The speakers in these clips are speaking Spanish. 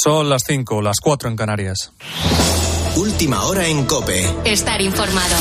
Son las 5, las 4 en Canarias. Última hora en Cope. Estar informado.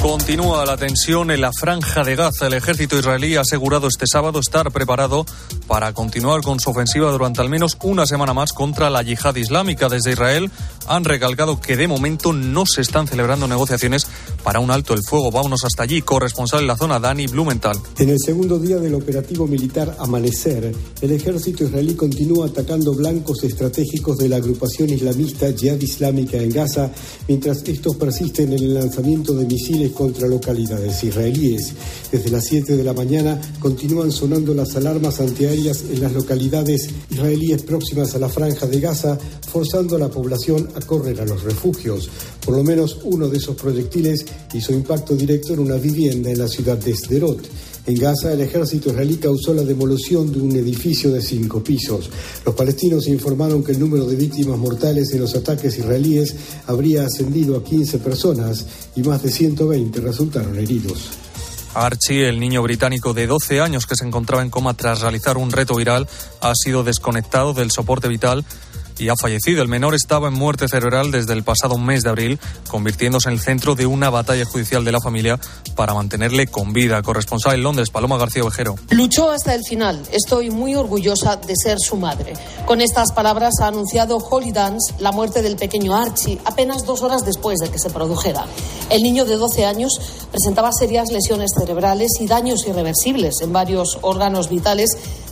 Continúa la tensión en la franja de Gaza. El ejército israelí ha asegurado este sábado estar preparado para continuar con su ofensiva durante al menos una semana más contra la yihad islámica. Desde Israel han recalcado que de momento no se están celebrando negociaciones para un alto el fuego. Vámonos hasta allí. Corresponsal en la zona, Dani Blumenthal. En el segundo día del operativo militar Amanecer, el ejército israelí continúa atacando blancos estratégicos de la agrupación islamista Jihad Islámica en Gaza, mientras estos persisten en el lanzamiento de misiles contra localidades israelíes. Desde las 7 de la mañana continúan sonando las alarmas antiaéreas en las localidades israelíes próximas a la franja de Gaza, forzando a la población a correr a los refugios. Por lo menos uno de esos proyectiles hizo impacto directo en una vivienda en la ciudad de Sderot. En Gaza, el ejército israelí causó la demolición de un edificio de cinco pisos. Los palestinos informaron que el número de víctimas mortales en los ataques israelíes habría ascendido a 15 personas y más de 120 resultaron heridos. Archie, el niño británico de 12 años que se encontraba en coma tras realizar un reto viral, ha sido desconectado del soporte vital y ha fallecido. El menor estaba en muerte cerebral desde el pasado mes de abril, convirtiéndose en el centro de una batalla judicial de la familia para mantenerle con vida. Corresponsal en Londres, Paloma García Ovejero. Luchó hasta el final. Estoy muy orgullosa de ser su madre. Con estas palabras ha anunciado Holly Dance la muerte del pequeño Archie apenas dos horas después de que se produjera. El niño de 12 años presentaba serias lesiones cerebrales y daños irreversibles en varios órganos vitales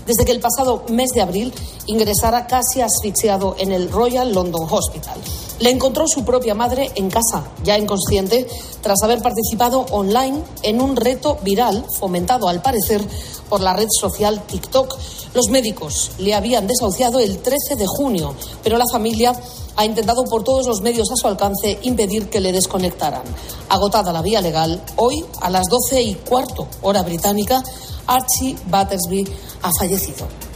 desde que el pasado mes de abril ingresara casi asfixiado en el Royal London Hospital. Le encontró su propia madre en casa, ya inconsciente, tras haber participado online en un reto viral fomentado, al parecer, por la red social TikTok. Los médicos le habían desahuciado el 13 de junio, pero la familia ha intentado por todos los medios a su alcance impedir que le desconectaran. Agotada la vía legal, hoy, a las 12 y cuarto hora británica, Archie Battersby ha fallecido.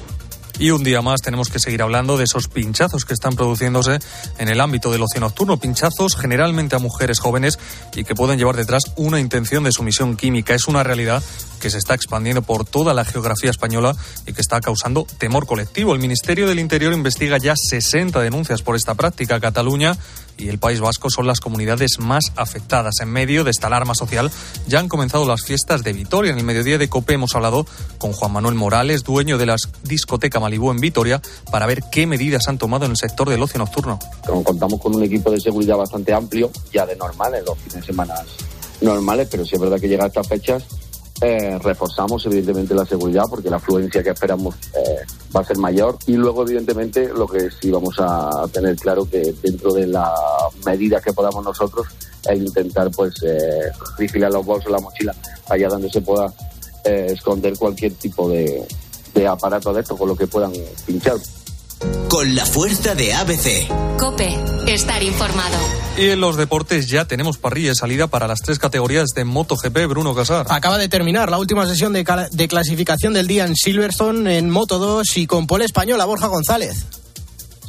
Y un día más tenemos que seguir hablando de esos pinchazos que están produciéndose en el ámbito del ocio nocturno. Pinchazos generalmente a mujeres jóvenes y que pueden llevar detrás una intención de sumisión química. Es una realidad que se está expandiendo por toda la geografía española y que está causando temor colectivo. El Ministerio del Interior investiga ya 60 denuncias por esta práctica. Cataluña y el País Vasco son las comunidades más afectadas. En medio de esta alarma social ya han comenzado las fiestas de Vitoria. En el mediodía de COPE hemos hablado con Juan Manuel Morales, dueño de la discoteca Malibú en Vitoria, para ver qué medidas han tomado en el sector del ocio nocturno. Contamos con un equipo de seguridad bastante amplio, ya de normal, en los fines de semana normales, pero sí es verdad que llega a estas fechas eh, reforzamos evidentemente la seguridad porque la afluencia que esperamos eh, va a ser mayor y luego evidentemente lo que sí vamos a tener claro que dentro de las medidas que podamos nosotros es intentar pues eh, vigilar los bolsos, la mochila allá donde se pueda eh, esconder cualquier tipo de, de aparato de esto con lo que puedan pinchar. Con la fuerza de ABC. Cope, estar informado. Y en los deportes ya tenemos parrilla de salida para las tres categorías de MotoGP, Bruno Casar. Acaba de terminar la última sesión de, de clasificación del día en Silverstone en Moto 2 y con pole española Borja González.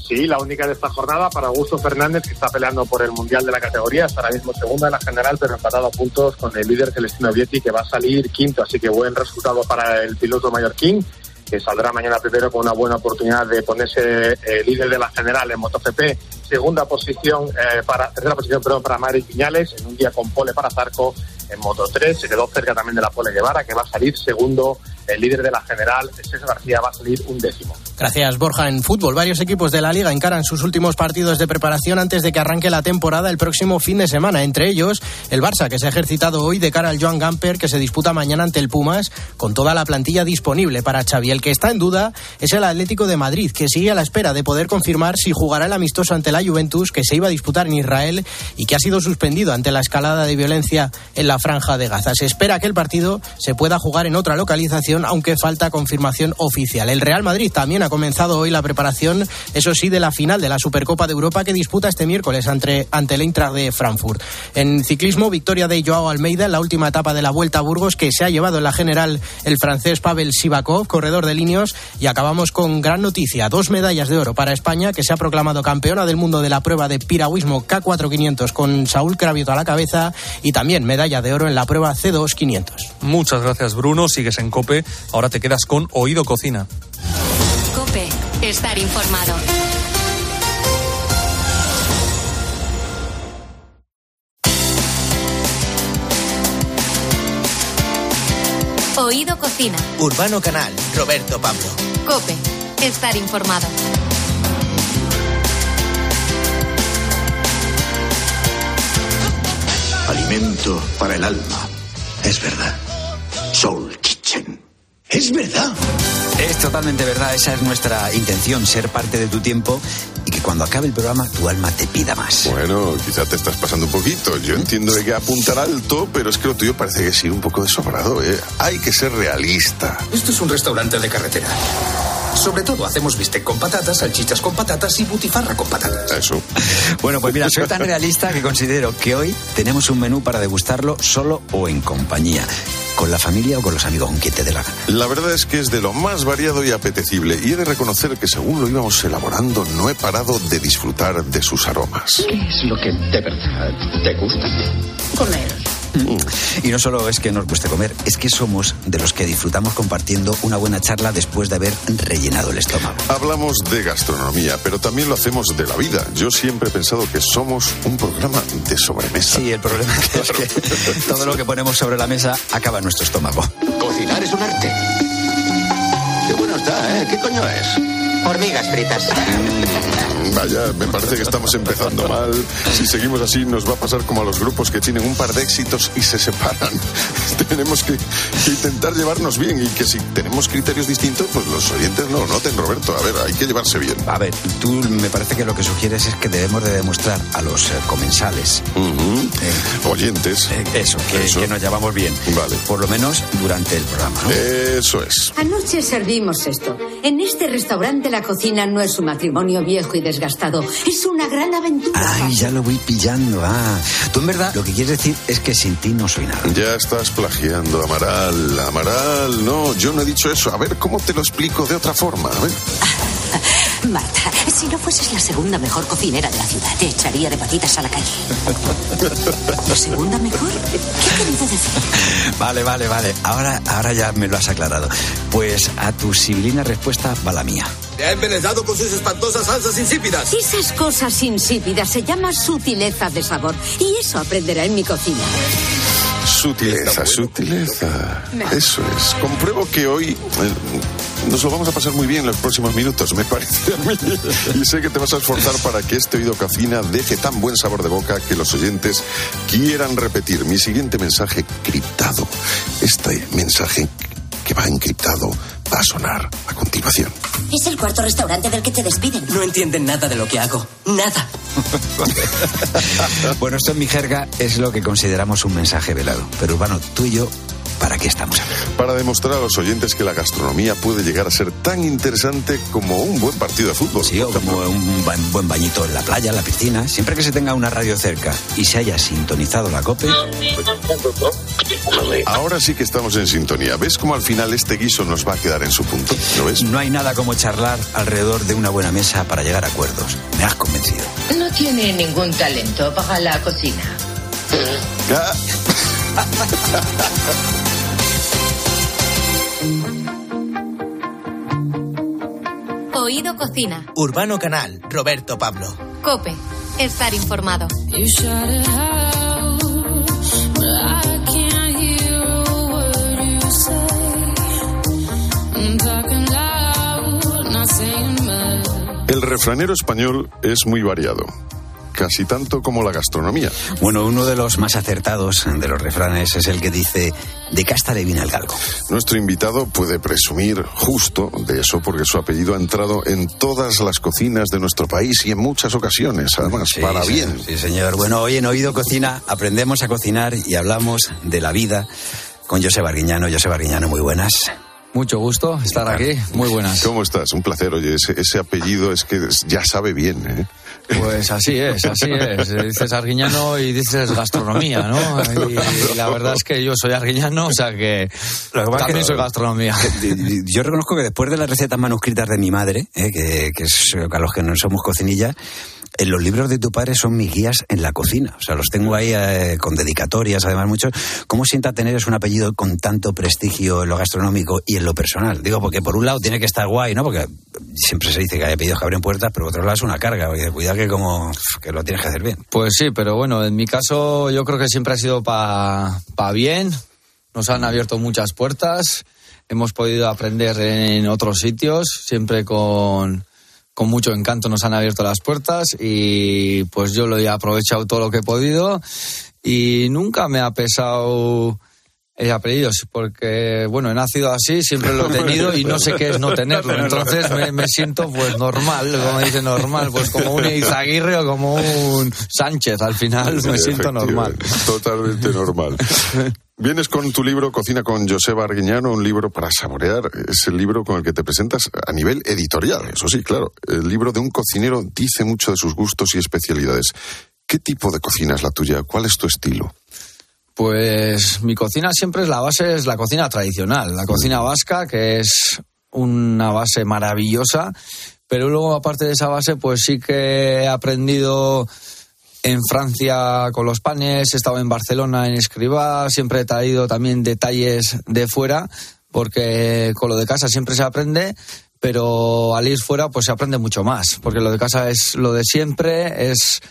Sí, la única de esta jornada para Augusto Fernández, que está peleando por el Mundial de la categoría. Está ahora mismo segunda en la general, pero empatado a puntos con el líder Celestino Vietti, que va a salir quinto. Así que buen resultado para el piloto mallorquín que saldrá mañana primero con una buena oportunidad de ponerse eh, líder de la general en MotoGP. Segunda posición, eh, para, tercera posición, perdón, para Mari Piñales, en un día con pole para Zarco en Moto 3. Se quedó cerca también de la pole Guevara, que va a salir segundo. El líder de la general, César García, va a salir un décimo. Gracias, Borja. En fútbol, varios equipos de la liga encaran sus últimos partidos de preparación antes de que arranque la temporada el próximo fin de semana. Entre ellos, el Barça, que se ha ejercitado hoy de cara al Joan Gamper, que se disputa mañana ante el Pumas, con toda la plantilla disponible para Xavi. El que está en duda es el Atlético de Madrid, que sigue a la espera de poder confirmar si jugará el amistoso ante la Juventus, que se iba a disputar en Israel y que ha sido suspendido ante la escalada de violencia en la franja de Gaza. Se espera que el partido se pueda jugar en otra localización, aunque falta confirmación oficial. El Real Madrid también ha comenzado hoy la preparación, eso sí, de la final de la Supercopa de Europa que disputa este miércoles ante, ante el Eintracht de Frankfurt. En ciclismo, victoria de Joao Almeida en la última etapa de la Vuelta a Burgos que se ha llevado en la general el francés Pavel Sivakov, corredor de líneas, y acabamos con gran noticia, dos medallas de oro para España que se ha proclamado campeona del mundo de la prueba de piragüismo K4500 con Saúl Cravioto a la cabeza y también medalla de de oro en la prueba C2 500. Muchas gracias, Bruno. Sigues en Cope. Ahora te quedas con Oído Cocina. Cope, estar informado. Oído Cocina. Urbano Canal, Roberto Pablo. Cope, estar informado. Alimento para el alma. Es verdad. Soul Kitchen. Es verdad. Es totalmente verdad, esa es nuestra intención, ser parte de tu tiempo y que cuando acabe el programa tu alma te pida más. Bueno, quizá te estás pasando un poquito. Yo entiendo que apuntar alto, pero es que lo tuyo parece que es ir un poco desobrado, ¿eh? Hay que ser realista. Esto es un restaurante de carretera. Sobre todo hacemos bistec con patatas, salchichas con patatas y butifarra con patatas. Eso. Bueno, pues mira, soy tan realista que considero que hoy tenemos un menú para degustarlo solo o en compañía. Con la familia o con los amigos, con quien te dé la gana. La verdad es que es de lo más variado y apetecible. Y he de reconocer que según lo íbamos elaborando, no he parado de disfrutar de sus aromas. ¿Qué es lo que de verdad te gusta? Comer. Y no solo es que nos guste comer, es que somos de los que disfrutamos compartiendo una buena charla después de haber rellenado el estómago. Hablamos de gastronomía, pero también lo hacemos de la vida. Yo siempre he pensado que somos un programa de sobremesa. Sí, el problema es que todo lo que ponemos sobre la mesa acaba en nuestro estómago. Cocinar es un arte. Qué bueno está, ¿eh? ¿Qué coño es? Hormigas fritas. Vaya, me parece que estamos empezando mal. Si seguimos así, nos va a pasar como a los grupos que tienen un par de éxitos y se separan. tenemos que, que intentar llevarnos bien y que si tenemos criterios distintos, pues los oyentes no lo noten, Roberto. A ver, hay que llevarse bien. A ver, tú me parece que lo que sugieres es que debemos de demostrar a los eh, comensales, Ujú. Oyentes. eh, eso, que, Eso. que nos llevamos bien. Vale. Por lo menos durante el programa, ¿no? Eso es. Anoche servimos esto. En este restaurante la cocina no es un matrimonio viejo y desgastado. Es una gran aventura. Ay, ya lo voy pillando. Ah, tú en verdad lo que quieres decir es que sin ti no soy nada. Ya estás plagiando, Amaral. Amaral, no, yo no he dicho eso. A ver, ¿cómo te lo explico de otra forma? A ver. Marta, si no fueses la segunda mejor cocinera de la ciudad, te echaría de patitas a la calle. ¿La segunda mejor? ¿Qué ha querido decir? Vale, vale, vale. Ahora, ahora ya me lo has aclarado. Pues a tu sibilina respuesta va la mía. Te ha envenenado con sus espantosas salsas insípidas. Esas cosas insípidas se llaman sutileza de sabor. Y eso aprenderá en mi cocina. Sutileza, sutileza. Eso es. Compruebo que hoy eh, nos lo vamos a pasar muy bien en los próximos minutos, me parece a mí. Y sé que te vas a esforzar para que este oído cocina deje tan buen sabor de boca que los oyentes quieran repetir mi siguiente mensaje criptado. Este mensaje que va encriptado va a sonar a continuación. Es el cuarto restaurante del que te despiden. No entienden nada de lo que hago. Nada. Bueno, esto en mi jerga es lo que consideramos un mensaje velado. Pero Urbano, tú y yo, ¿para qué estamos aquí? Para demostrar a los oyentes que la gastronomía puede llegar a ser tan interesante como un buen partido de fútbol. Sí, o como un buen bañito en la playa, en la piscina. Siempre que se tenga una radio cerca y se haya sintonizado la COPE, Ahora sí que estamos en sintonía. ¿Ves cómo al final este guiso nos va a quedar en su punto? ¿Lo ves? no hay nada como charlar alrededor de una buena mesa para llegar a acuerdos. Me has convencido. No tiene ningún talento para la cocina. Ah, Oído Cocina. Urbano Canal, Roberto Pablo. Cope, estar informado. El refranero español es muy variado, casi tanto como la gastronomía. Bueno, uno de los más acertados de los refranes es el que dice, de casta le viene al galgo. Nuestro invitado puede presumir justo de eso porque su apellido ha entrado en todas las cocinas de nuestro país y en muchas ocasiones, además, Sí, para sí, bien. Sí, señor. Bueno, hoy en Oído Cocina aprendemos a cocinar y hablamos de la vida con José Barguiñano. José Barguiñano, muy buenas. Mucho gusto estar aquí. Muy buenas. ¿Cómo estás? Un placer. Oye, ese, ese apellido es que ya sabe bien, ¿eh? Pues así es, así es. Dices arguiñano y dices gastronomía, ¿no? Y la verdad es que yo soy arguiñano, o sea que lo que pasa es que ni soy gastronomía. Yo reconozco que después de las recetas manuscritas de mi madre, eh, que, que es a los que no somos cocinillas, en los libros de tu padre son mis guías en la cocina. O sea, los tengo ahí eh, con dedicatorias, además muchos. ¿Cómo sienta tener un apellido con tanto prestigio en lo gastronómico y en lo personal? Digo, porque por un lado tiene que estar guay, ¿no? Porque siempre se dice que hay apellidos que abren puertas, pero por otro lado es una carga. Oye, cuidado que como que lo tienes que hacer bien. Pues sí, pero bueno, en mi caso yo creo que siempre ha sido para pa bien. Nos han abierto muchas puertas. Hemos podido aprender en otros sitios, siempre con con mucho encanto nos han abierto las puertas y pues yo lo he aprovechado todo lo que he podido y nunca me ha pesado el apellido, porque bueno, he nacido así, siempre lo he tenido y no sé qué es no tenerlo, entonces me, siento pues normal, como dice normal, pues como un Izaguirre o como un Sánchez, al final me siento normal. Totalmente normal. Vienes con tu libro Cocina con Joseba Arguiñano, un libro para saborear. Es el libro con el que te presentas a nivel editorial, eso sí, claro. El libro de un cocinero dice mucho de sus gustos y especialidades. ¿Qué tipo de cocina es la tuya? ¿Cuál es tu estilo? Pues mi cocina siempre es la base, es la cocina tradicional, la cocina vasca, que es una base maravillosa, pero luego aparte de esa base, pues sí que he aprendido en Francia con los panes, he estado en Barcelona en Escribá, siempre he traído también detalles de fuera, porque con lo de casa siempre se aprende, pero al ir fuera pues se aprende mucho más, porque lo de casa es lo de siempre, es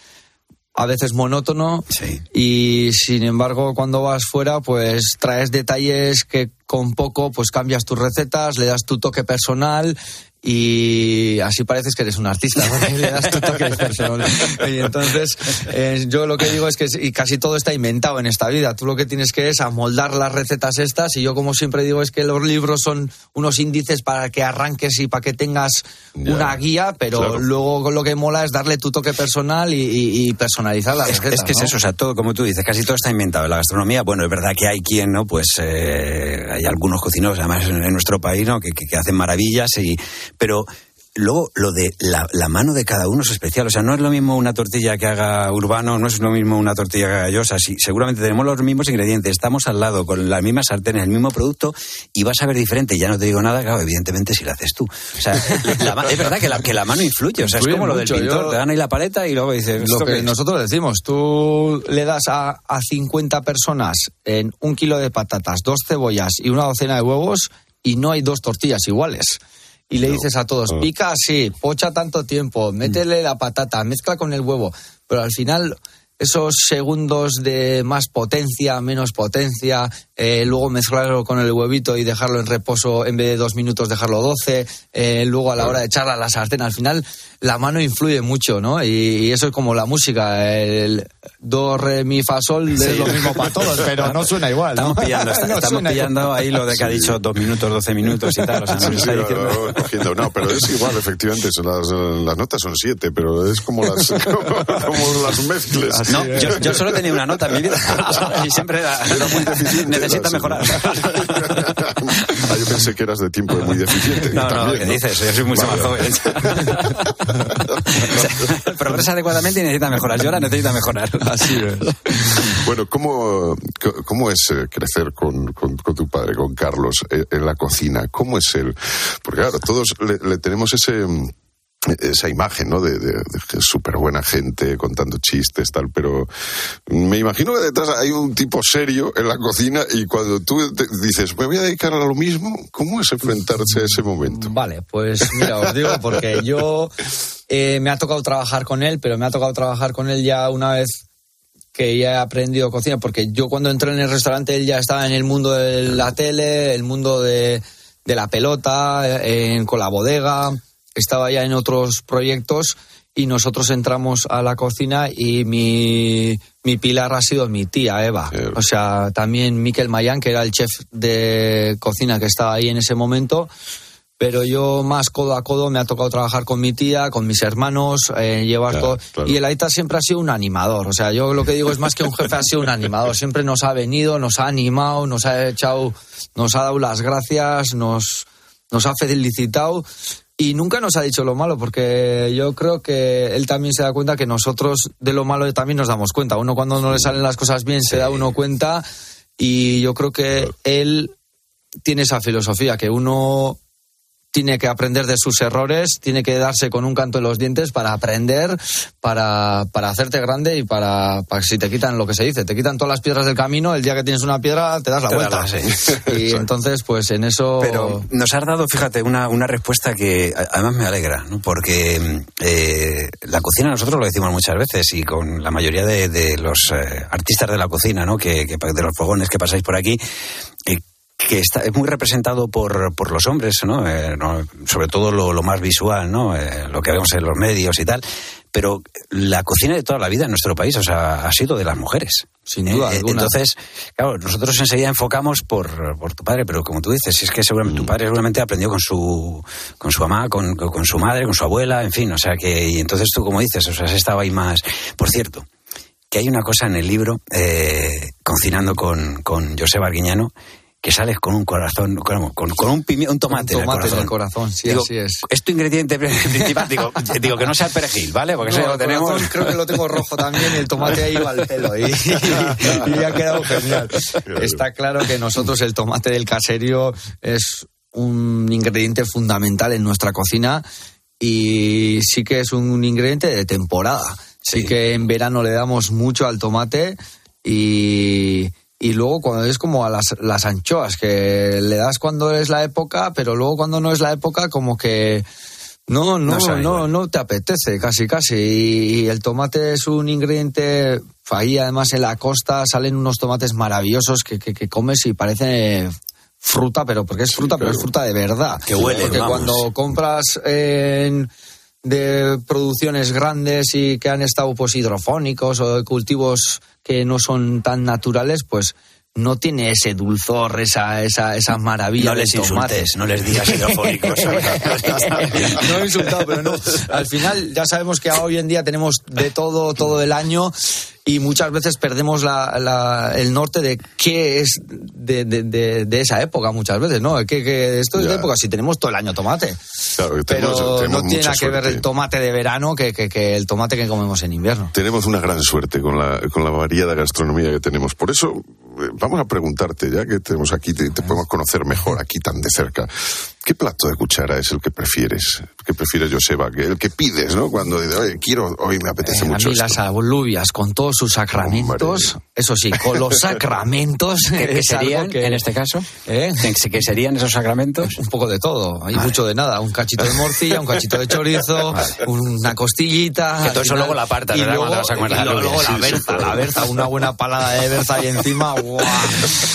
a veces monótono y sin embargo cuando vas fuera pues traes detalles que con poco pues cambias tus recetas, le das tu toque personal y así pareces que eres un artista, le das tu toque personal. Y entonces, eh, yo lo que digo es que y casi todo está inventado en esta vida. Tú lo que tienes que es amoldar las recetas estas, y yo como siempre digo es que los libros son unos índices para que arranques y para que tengas una guía, pero luego lo que mola es darle tu toque personal y, personalizar la receta. Es que es eso, o sea, todo, como tú dices, casi todo está inventado. En la gastronomía, bueno, es verdad que hay quien, ¿no? Pues eh, hay algunos cocineros, además en, nuestro país, ¿no? que hacen maravillas y pero Luego, lo de la, mano de cada uno es especial. O sea, no es lo mismo una tortilla que haga Urbano, no es lo mismo una tortilla que haga Yosa. Sí, seguramente tenemos los mismos ingredientes, estamos al lado, con las mismas sartenes, el mismo producto, y vas a ver diferente. Ya no te digo nada, claro, evidentemente si lo haces tú. O sea, es verdad que la, que la mano influye. O sea, es como lo del pintor, te dan ahí la paleta y luego dices... Lo que, nosotros decimos, tú le das a, a 50 personas en un kilo de patatas, dos cebollas y una docena de huevos, y no hay dos tortillas iguales y le dices a todos, pica así, pocha tanto tiempo, métele la patata, mezcla con el huevo, pero al final esos segundos de más potencia, menos potencia, eh, luego mezclarlo con el huevito y dejarlo en reposo en vez de dos minutos, dejarlo doce, eh, luego a la hora de echarla a la sartén, al final la mano influye mucho, ¿no? Y, eso es como la música, el do, re, mi, fa, sol es lo mismo para todos, pero no suena igual. Estamos pillando, ahí lo de que ha dicho dos minutos, doce minutos y tal. O sea, no, está diciendo... no, pero es igual, efectivamente, las, las, notas son siete, pero es como las, como, las mezcles. No, yo, yo, solo tenía una nota en mi vida y siempre era, muy necesita mejorar. ah, yo pensé que eras de tiempo muy deficiente. No, no, ¿qué dices? Yo soy mucho más joven. progresa adecuadamente y necesita mejorar. Yo ahora necesita mejorar. Así es. Bueno, ¿cómo, cómo es eh, crecer con, con, tu padre, con Carlos, eh, en la cocina? ¿Cómo es él? Porque claro, todos le tenemos ese esa imagen, ¿no? De, de, súper buena gente contando chistes, tal, pero me imagino que detrás hay un tipo serio en la cocina y cuando tú dices, me voy a dedicar a lo mismo, ¿cómo es enfrentarse a ese momento? Vale, pues mira, os digo, porque yo eh, me ha tocado trabajar con él, pero me ha tocado trabajar con él ya una vez que ya he aprendido cocina, porque yo cuando entré en el restaurante él ya estaba en el mundo de la tele, el mundo de, de la pelota, con la bodega estaba ya en otros proyectos y nosotros entramos a la cocina y mi, mi pilar ha sido mi tía Eva. O sea, también Miquel Mayán, que era el chef de cocina que estaba ahí en ese momento. Pero yo más codo a codo me ha tocado trabajar con mi tía, con mis hermanos, eh, llevar todo. Y el Aita siempre ha sido un animador. O sea, yo lo que digo es más que un jefe, ha sido un animador. Siempre nos ha venido, nos ha animado, nos ha echado, nos ha dado las gracias, nos, nos ha felicitado y nunca nos ha dicho lo malo, porque yo creo que él también se da cuenta que nosotros de lo malo también nos damos cuenta. Uno cuando no le salen las cosas bien se da uno cuenta y yo creo que él tiene esa filosofía, que uno tiene que aprender de sus errores, tiene que darse con un canto en los dientes para aprender, para, para hacerte grande y para, para que si te quitan lo que se dice, te quitan todas las piedras del camino, el día que tienes una piedra te das la Te vuelta. Y entonces, pues en eso... Pero nos has dado, fíjate, una, una respuesta que además me alegra, ¿no? porque eh, la cocina nosotros lo decimos muchas veces y con la mayoría de, de los eh, artistas de la cocina, ¿no? que, que- de los fogones que pasáis por aquí, eh, que está, es muy representado por, por los hombres, ¿no? Eh, no, sobre todo lo, lo más visual, ¿no? Eh, lo que vemos en los medios y tal. Pero la cocina de toda la vida en nuestro país, o sea, ha sido de las mujeres. Sin duda Eh, alguna. Entonces, claro, nosotros enseguida enfocamos por, por tu padre, pero como tú dices, si es que seguramente Mm. tu padre seguramente aprendió con su, con su mamá, con, con- su madre, con su abuela, en fin, o sea que, y entonces tú, como dices, o sea, has estado ahí más. Por cierto, que hay una cosa en el libro, cocinando con, con José Arguiñano, que sales con un corazón, con, con- con un, pimi- un tomate, Un en el corazón. en el corazón, sí, Digo, así es. Es tu ingrediente principal, digo, digo que no sea el perejil, ¿vale? Porque eso ya No, lo tenemos. corazón creo que lo tengo rojo también y el tomate ahí va al pelo y, y ha quedado genial. Está claro que nosotros el tomate del caserío es un ingrediente fundamental en nuestra cocina y sí que es un ingrediente de temporada. Sí, que en verano le damos mucho al tomate y, y luego cuando es como a las, las anchoas, que le das cuando es la época, pero luego cuando no es la época como que... No, no, No no, no, te apetece, casi, casi. Y, y el tomate es un ingrediente, ahí además en la costa salen unos tomates maravillosos que, que, que comes y parece fruta, pero porque es fruta, pero es fruta de verdad. Que huele, Porque vamos. cuando compras en- de producciones grandes y que han estado pues hidrofónicos o de cultivos que no son tan naturales, pues no tiene ese dulzor, esa, esa, esa maravilla No del les tomate. insultes, no les digas hidrofónicos. no he insultado, pero no. Al final ya sabemos que hoy en día tenemos de todo, todo el año y muchas veces perdemos la- la- el norte de qué es de, de- de- de esa época muchas veces, ¿no? Que, que esto es de época si tenemos todo el año tomate. Claro, que Pero tenemos- tenemos no tiene nada que ver el tomate de verano que, que- que el tomate que comemos en invierno. Tenemos una gran suerte con la, con la variada gastronomía que tenemos. Por eso, eh, vamos a preguntarte, ya que tenemos aquí, te, te podemos conocer mejor aquí tan de cerca. ¿Qué plato de cuchara es el que prefieres? Que prefieres, Joseba, que el que pides, ¿no? Cuando dices, oye, quiero, hoy me apetece Eh, a mucho mí esto. las alubias con todos sus sacramentos, eso sí, con los sacramentos. ¿Qué, qué es algo serían que- en este caso? ¿Eh? ¿Qué qué serían esos sacramentos? Un poco de todo, hay mucho de nada, un cachito de morcilla, un cachito de chorizo, una costillita. Que todo eso luego la apartas, y ¿verdad? luego, vas a comer y luego- la berza, la berza, una buena palada de berza ahí encima, ¡guau!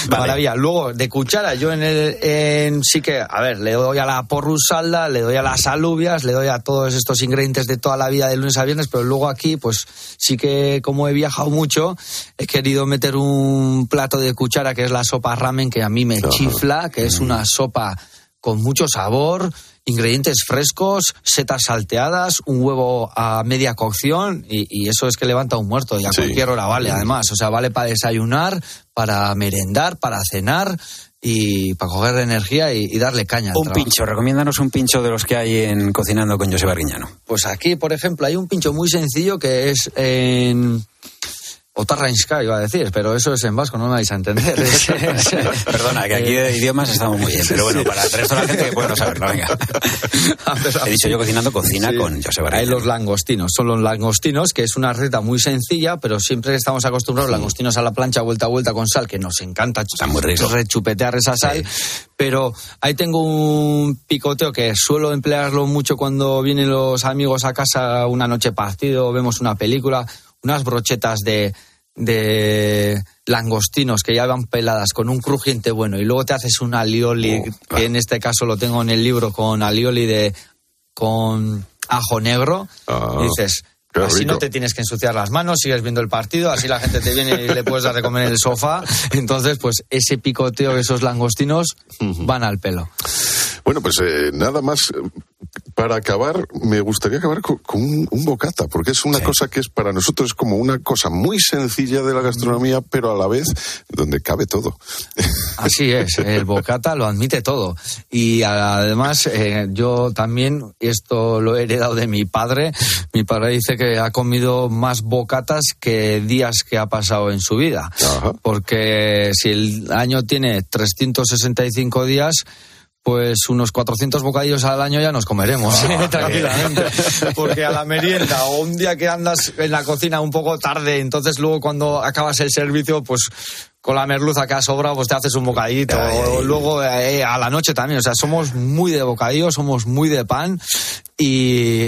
Maravilla. Luego, de cuchara, yo en el, en, sí que, a ver, le doy a la porrusalda, le doy a las alubias, le doy a todos estos ingredientes de toda la vida de lunes a viernes, pero luego aquí, pues sí que como he viajado mucho, he querido meter un plato de cuchara que es la sopa ramen, que a mí me chifla, que es una sopa con mucho sabor, ingredientes frescos, setas salteadas, un huevo a media cocción y, y eso es que levanta un muerto y a Sí. cualquier hora vale además. O sea, vale para desayunar, para merendar, para cenar y para coger energía y, y darle caña. al Un trabajo. pincho, recomiéndanos un pincho de los que hay en Cocinando con José Barguiñano. Pues aquí, por ejemplo, hay un pincho muy sencillo que es en... Otarrainska iba a decir, pero eso es en vasco, no me vais a entender. Perdona, que aquí de idiomas estamos muy bien, pero bueno, para el resto de la gente que puede no saberlo, venga. He dicho yo cocinando, cocina Sí. con José Hay Barguiñano. los langostinos, son los langostinos, que es una receta muy sencilla, pero siempre estamos acostumbrados langostinos a la plancha vuelta a vuelta con sal, que nos encanta muy rico. rechupetear esa sal, pero ahí tengo un picoteo que suelo emplearlo mucho cuando vienen los amigos a casa una noche partido, vemos una película, unas brochetas de de langostinos que ya van peladas con un crujiente bueno y luego te haces un alioli, que en este caso lo tengo en el libro con alioli de con ajo negro, Ah, y dices, qué así rico. no te tienes que ensuciar las manos, sigues viendo el partido, así la gente te viene y le puedes dar de comer en el sofá. Entonces, pues ese picoteo, esos langostinos van al pelo. Bueno, pues eh, nada más. Para acabar, me gustaría acabar con, un, un bocata, porque es una cosa que es para nosotros como una cosa muy sencilla de la gastronomía, pero a la vez donde cabe todo. Así es, el bocata lo admite todo. Y además, eh, yo también, esto lo he heredado de mi padre, mi padre dice que ha comido más bocatas que días que ha pasado en su vida. Porque si el año tiene 365 días, pues unos 400 bocadillos al año ya nos comeremos, tranquilamente. Porque a la merienda o un día que andas en la cocina un poco tarde, entonces luego cuando acabas el servicio, pues con la merluza que ha sobrado, pues te haces un bocadito. O luego eh, a la noche también. O sea, somos muy de bocadillo, somos muy de pan y,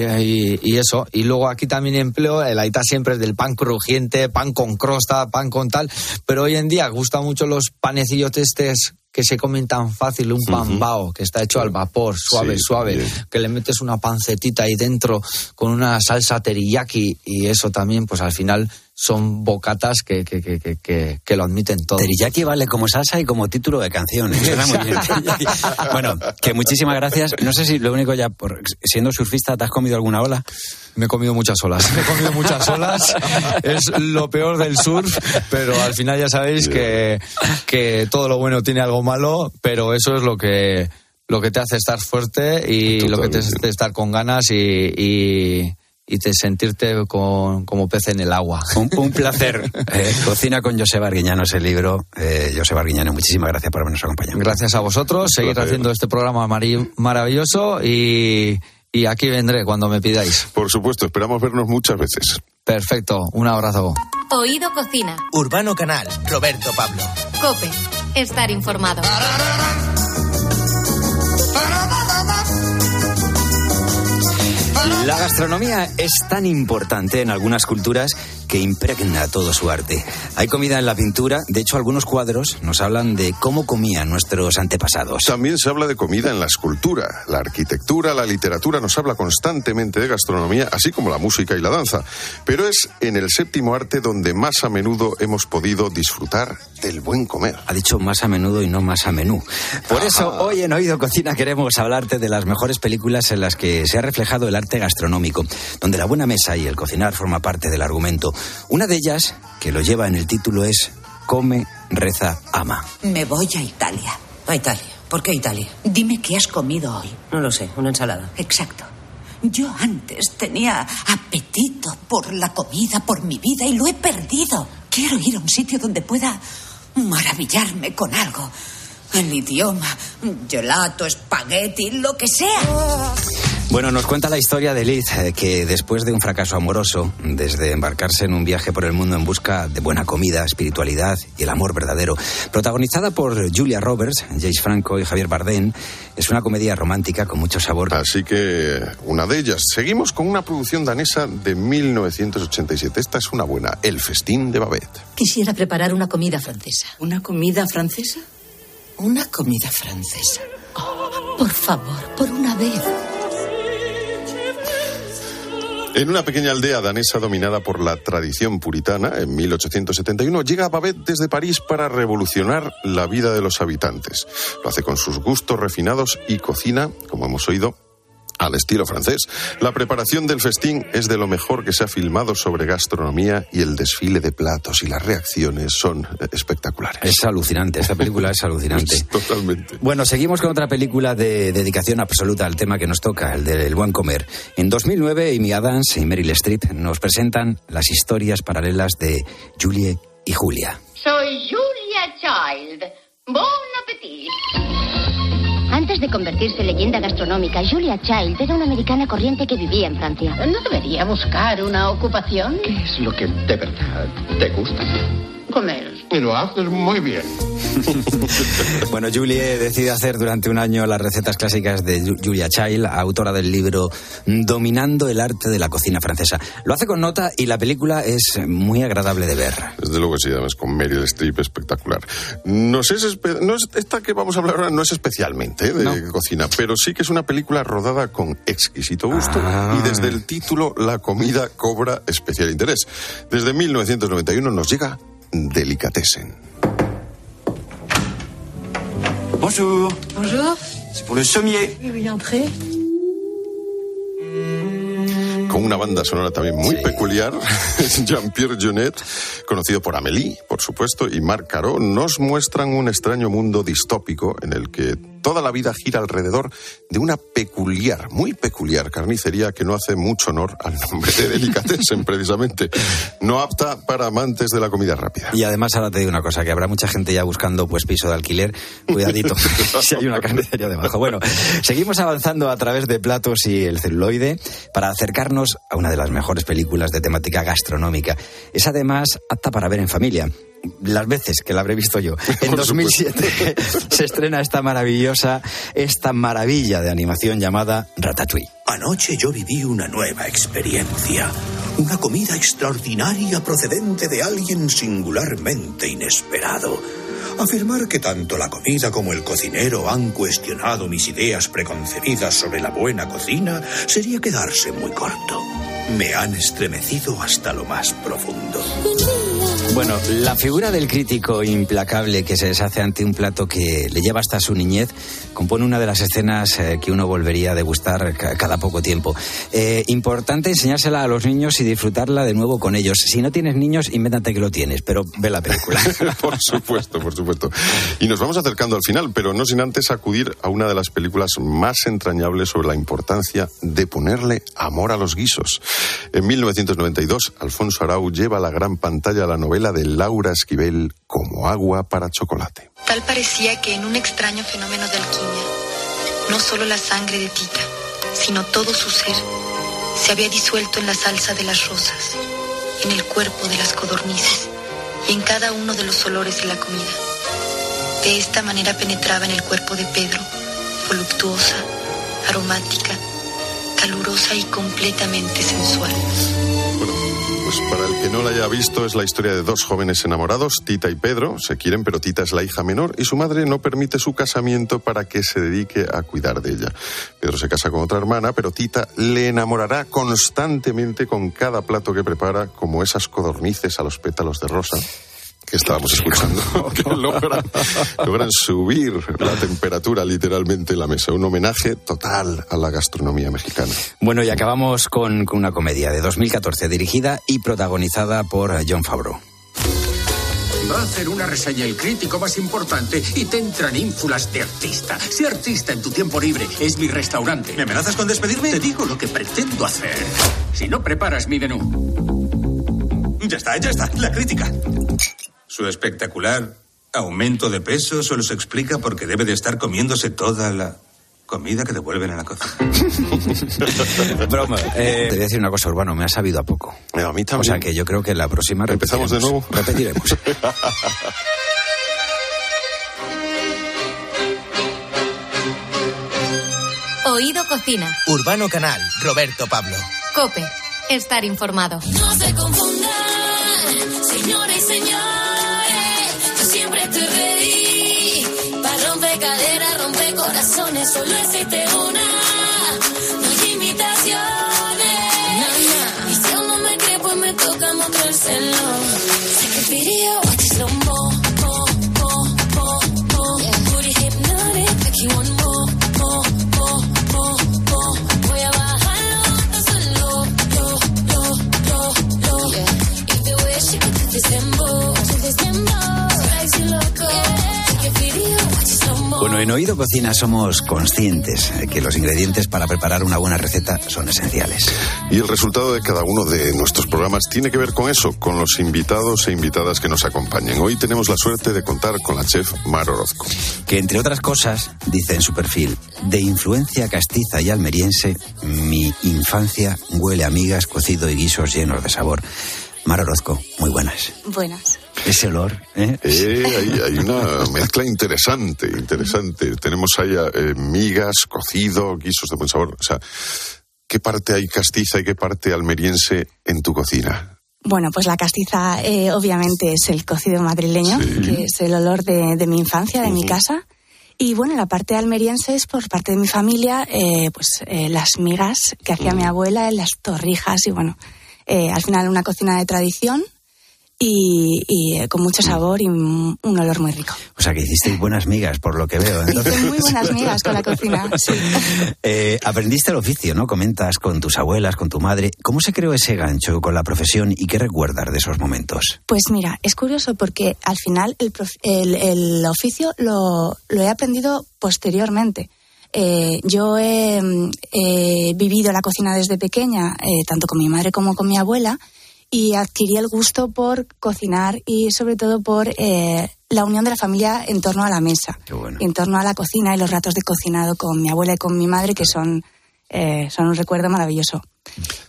y, eso. Y luego aquí también empleo, el aita siempre es del pan crujiente, pan con crosta, pan con tal. Pero hoy en día gustan mucho los panecillos testes que se comen tan fácil, un pan bao que está hecho al vapor, suave, suave, que le metes una pancetita ahí dentro con una salsa teriyaki y eso también, pues al final son bocatas que, que, que, que, que lo admiten todo. Teriyaki vale como salsa y como título de canción. bueno, que muchísimas gracias. No sé si lo único ya, por, siendo surfista, ¿te has comido alguna ola? Me he comido muchas olas. Me he comido muchas olas. es lo peor del surf, pero al final ya sabéis que, que todo lo bueno tiene algo malo, pero eso es lo que lo que te hace estar fuerte y lo que te hace estar con ganas y, y y te sentirte con, como pez en el agua. Un, placer. Eh, cocina con José Barguiñano ese libro. Eh, José Barguiñano, muchísimas gracias por habernos acompañado. Gracias a vosotros. Seguir haciendo este programa maravilloso y, y aquí vendré cuando me pidáis. Por supuesto, esperamos vernos muchas veces. Perfecto, un abrazo. Oído Cocina. Urbano Canal, Roberto Pablo. Cope, estar informado. La gastronomía es tan importante en algunas culturas que impregna todo su arte. Hay comida en la pintura, de hecho algunos cuadros nos hablan de cómo comían nuestros antepasados. También se habla de comida en la escultura, la arquitectura, la literatura nos habla constantemente de gastronomía, así como la música y la danza. Pero es en el séptimo arte donde más a menudo hemos podido disfrutar del buen comer. Ha dicho más a menudo y no más a menú. Por eso hoy en Oído Cocina queremos hablarte de las mejores películas en las que se ha reflejado el arte gastronómico, donde la buena mesa y el cocinar forma parte del argumento. Una de ellas, que lo lleva en el título, es Come, reza, ama. Me voy a Italia. A Italia. ¿Por qué Italia? Dime qué has comido hoy. No lo sé, una ensalada. Exacto. Yo antes tenía apetito por la comida, por mi vida, y lo he perdido. Quiero ir a un sitio donde pueda maravillarme con algo. El idioma, gelato, espagueti, lo que sea. Bueno, nos cuenta la historia de Liz, eh, que después de un fracaso amoroso, desde embarcarse en un viaje por el mundo en busca de buena comida, espiritualidad y el amor verdadero, protagonizada por Julia Roberts, Jace Franco y Javier Bardem, es una comedia romántica con mucho sabor. Así que una de ellas. Seguimos con una producción danesa de 1987. Esta es una buena, El festín de Babette. Quisiera preparar una comida francesa. ¿Una comida francesa? Una comida francesa. Oh, por favor, por una vez. En una pequeña aldea danesa dominada por la tradición puritana, en 1871, llega Babette desde París para revolucionar la vida de los habitantes. Lo hace con sus gustos refinados y cocina, como hemos oído, al estilo francés. La preparación del festín es de lo mejor que se ha filmado sobre gastronomía y el desfile de platos y las reacciones son espectaculares. Es alucinante, esta película es alucinante. Totalmente. Bueno, seguimos con otra película de dedicación absoluta al tema que nos toca, el del buen comer. En 2009, Amy Adams y Meryl Streep nos presentan las historias paralelas de Julie y Julia. Soy Julia Child. Bon appetit. Antes de convertirse en leyenda gastronómica, Julia Child era una americana corriente que vivía en Francia. ¿No debería buscar una ocupación? ¿Qué es lo que de verdad te gusta? Comer. Y lo haces muy bien. bueno, Julie decide hacer durante un año las recetas clásicas de Julia Child, autora del libro Dominando el arte de la cocina francesa. Lo hace con nota y la película es muy agradable de ver. Desde luego sí, además con Meryl Streep espectacular. No es, no es esta que vamos a hablar ahora no es especialmente ¿eh? de No. cocina, pero sí que es una película rodada con exquisito gusto Ah. y desde el título la comida cobra especial interés. Desde 1991 nos llega Delicatessen. Bonjour. Bonjour. C'est pour le sommier. Oui, oui, entrez. con una banda sonora también muy peculiar. Jean-Pierre Jeunet, conocido por Amélie, por supuesto, y Marc Caro, nos muestran un extraño mundo distópico en el que Toda la vida gira alrededor de una peculiar, muy peculiar carnicería que no hace mucho honor al nombre de Delicatessen, precisamente. No apta para amantes de la comida rápida. Y además ahora te digo una cosa, que habrá mucha gente ya buscando pues piso de alquiler. Cuidadito, si hay una carnicería debajo. Bueno, seguimos avanzando a través de platos y el celuloide para acercarnos a una de las mejores películas de temática gastronómica. Es además apta para ver en familia las veces que la habré visto yo. En 2007 se estrena esta maravillosa, esta maravilla de animación llamada Ratatouille. Anoche yo viví una nueva experiencia. Una comida extraordinaria procedente de alguien singularmente inesperado. Afirmar que tanto la comida como el cocinero han cuestionado mis ideas preconcebidas sobre la buena cocina sería quedarse muy corto. Me han estremecido hasta lo más profundo. Bueno, la figura del crítico implacable que se deshace ante un plato que le lleva hasta su niñez compone una de las escenas eh, que uno volvería a degustar cada poco tiempo. Eh, importante enseñársela a los niños y disfrutarla de nuevo con ellos. Si no tienes niños, invéntate que lo tienes, pero ve la película. por supuesto, por supuesto. Y nos vamos acercando al final, pero no sin antes acudir a una de las películas más entrañables sobre la importancia de ponerle amor a los guisos. En 1992, Alfonso Arau lleva la gran pantalla la novela de Laura Esquivel como agua para chocolate. Tal parecía que en un extraño fenómeno de alquimia, no solo la sangre de Tita, sino todo su ser, se había disuelto en la salsa de las rosas, en el cuerpo de las codornices y en cada uno de los olores de la comida. De esta manera penetraba en el cuerpo de Pedro, voluptuosa, aromática, calurosa y completamente sensual. Pues para el que no la haya visto, es la historia de dos jóvenes enamorados, Tita y Pedro. Se quieren, pero Tita es la hija menor y su madre no permite su casamiento para que se dedique a cuidar de ella. Pedro se casa con otra hermana, pero Tita le enamorará constantemente con cada plato que prepara, como esas codornices a los pétalos de rosa que estábamos escuchando, que logran, logran, subir la temperatura literalmente en la mesa. Un homenaje total a la gastronomía mexicana. Bueno, y acabamos con, con una comedia de 2014 dirigida y protagonizada por John Favreau. Va a hacer una reseña el crítico más importante y te entran ínfulas de artista. Sé artista en tu tiempo libre. Es mi restaurante. ¿Me amenazas con despedirme? Te digo lo que pretendo hacer. Si no preparas mi menú. Ya está, ya está. La crítica. Su espectacular aumento de peso solo se explica porque debe de estar comiéndose toda la comida que devuelven a la cocina. Broma. Eh, te voy a decir una cosa, Urbano, me ha sabido a poco. A mí también. O sea que yo creo que la próxima ¿Empezamos de nuevo? Repetiremos. Oído Cocina. Urbano Canal, Roberto Pablo. Cope, estar informado. No se confundan, señores y señores, solo existe Bueno, en Oído Cocina somos conscientes que los ingredientes para preparar una buena receta son esenciales. Y el resultado de cada uno de nuestros programas tiene que ver con eso, con los invitados e invitadas que nos acompañen. Hoy tenemos la suerte de contar con la chef Mar Orozco. Que entre otras cosas, dice en su perfil, de influencia castiza y almeriense, mi infancia huele a migas, cocido y guisos llenos de sabor. Mar Orozco, muy buenas. Buenas. Ese olor, ¿eh? Eh, hay, hay una mezcla interesante, interesante. Tenemos ahí eh, migas, cocido, guisos de buen sabor. O sea, ¿qué parte hay castiza y qué parte almeriense en tu cocina? Bueno, pues la castiza eh, obviamente es el cocido madrileño, que es el olor de, de mi infancia, de mi casa. Y bueno, la parte almeriense es por parte de mi familia, eh, pues eh, las migas que hacía mi abuela, las torrijas y bueno, eh, al final una cocina de tradición y, y, eh, con mucho sabor y un un olor muy rico. O sea, que hicisteis buenas migas, por lo que veo. Hice muy buenas migas con la cocina, sí. Eh, aprendiste el oficio, ¿no? Comentas con tus abuelas, con tu madre. ¿Cómo se creó ese gancho con la profesión y qué recuerdas de esos momentos? Pues mira, es curioso porque al final el, prof- el- el oficio lo, lo he aprendido posteriormente. Eh, yo he, mm, he vivido la cocina desde pequeña, eh, tanto con mi madre como con mi abuela, y adquirí el gusto por cocinar y sobre todo por eh, la unión de la familia en torno a la mesa, en torno a la cocina y los ratos de cocinado con mi abuela y con mi madre, que son, eh, son un recuerdo maravilloso.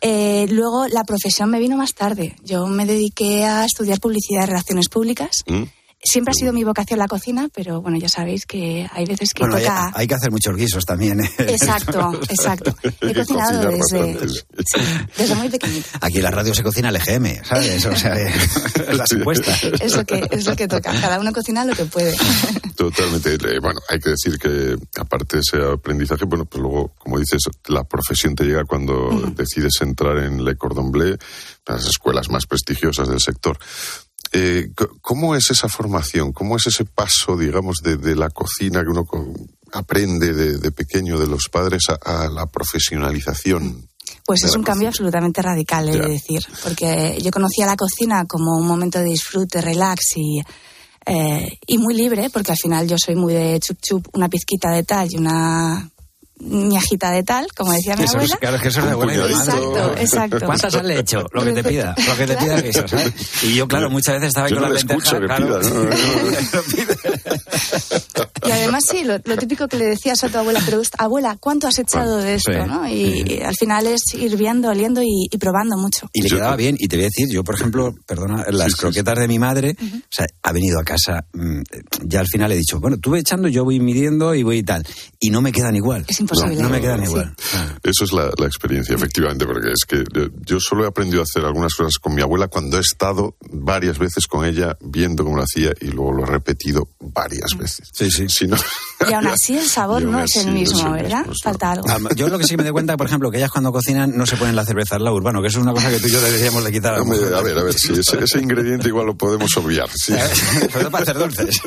Eh, luego la profesión me vino más tarde. Yo me dediqué a estudiar publicidad y relaciones públicas. ¿Mm? Siempre ha sido mi vocación la cocina, pero bueno, ya sabéis que hay veces que Bueno, hay, toca... hay que hacer muchos guisos también. ¿eh? Exacto, exacto. He cocinado desde. desde muy pequeñita. Aquí en la radio se cocina el EGM, ¿sabes? O sea, las encuestas. Es lo que, es lo que toca. Cada uno cocina lo que puede. Totalmente. Eh, Bueno, hay que decir que aparte de ese aprendizaje, bueno, pues luego, como dices, la profesión te llega cuando decides entrar en Le Cordon Bleu, las escuelas más prestigiosas del sector. Eh, ¿Cómo es esa formación? ¿Cómo es ese paso, digamos, de, de la cocina que uno co- aprende de, de pequeño de los padres a, a la profesionalización? Pues es un cambio absolutamente radical, he de decir. Porque yo conocía la cocina como un momento de disfrute, relax y, eh, y muy libre, porque al final yo soy muy de chup chup, una pizquita de tal y una miajita de tal, como decía mi Eso es- abuela. claro, es que eso es de abuela. Exacto, exacto. ¿Cuántas has hecho? Lo que te pida, lo que te pida guiso, ¿sabes? Y yo, claro, muchas veces estaba ahí Yo con no la le escucho lenteja, que claro. pida, Y además sí, lo, lo típico que le decías a tu abuela, pero abuela, ¿cuánto has echado de esto? Sí. ¿no? Y, y al final es ir viendo, oliendo y, y probando mucho. Y le quedaba bien. Y te voy a decir, yo, por ejemplo, perdona, las croquetas de mi madre, o sea, ha venido a casa, mm, ya al final he dicho, bueno, tú ve echando, yo voy midiendo y voy y tal. Y no me quedan igual. Es imposible. No, no me quedan Sí. igual. Eso es la, la experiencia, efectivamente, porque es que yo, yo solo he aprendido a hacer algunas cosas con mi abuela cuando he estado varias veces con ella viendo cómo lo hacía y luego lo he repetido varias veces. Sí, sí. Si no, Y aún así el sabor no es el no mismo, el ¿verdad? Falta algo. Ah, Yo lo que sí me doy cuenta, por ejemplo, que ellas cuando cocinan no se ponen la cerveza al la urbano, que eso es una cosa que tú y yo deberíamos de quitar. Hombre, a ver, a ver, si ese, ese ingrediente igual lo podemos obviar. sí. Sobre todo para hacer dulces.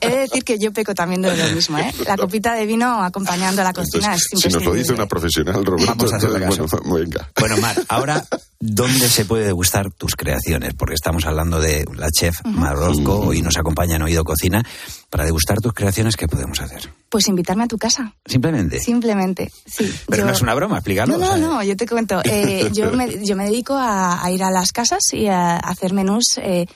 He de decir que yo peco también de lo mismo, ¿eh? La copita de vino acompañando a la cocina es Si nos lo dice una profesional, Roberto, Vamos a hacerle caso. bueno, venga. Bueno, Mar, ahora, ¿dónde se puede degustar tus creaciones? Porque estamos hablando de la chef Mar Orozco, hoy nos acompaña en Oído Cocina. Para degustar tus creaciones, ¿qué podemos hacer? Pues invitarme a tu casa, Simplemente. simplemente. Sí. Pero yo- no es una broma, explícalo. No, o no, sea, no, yo te cuento. Eh, yo, me, yo me dedico a, a ir a las casas y a hacer menús eh,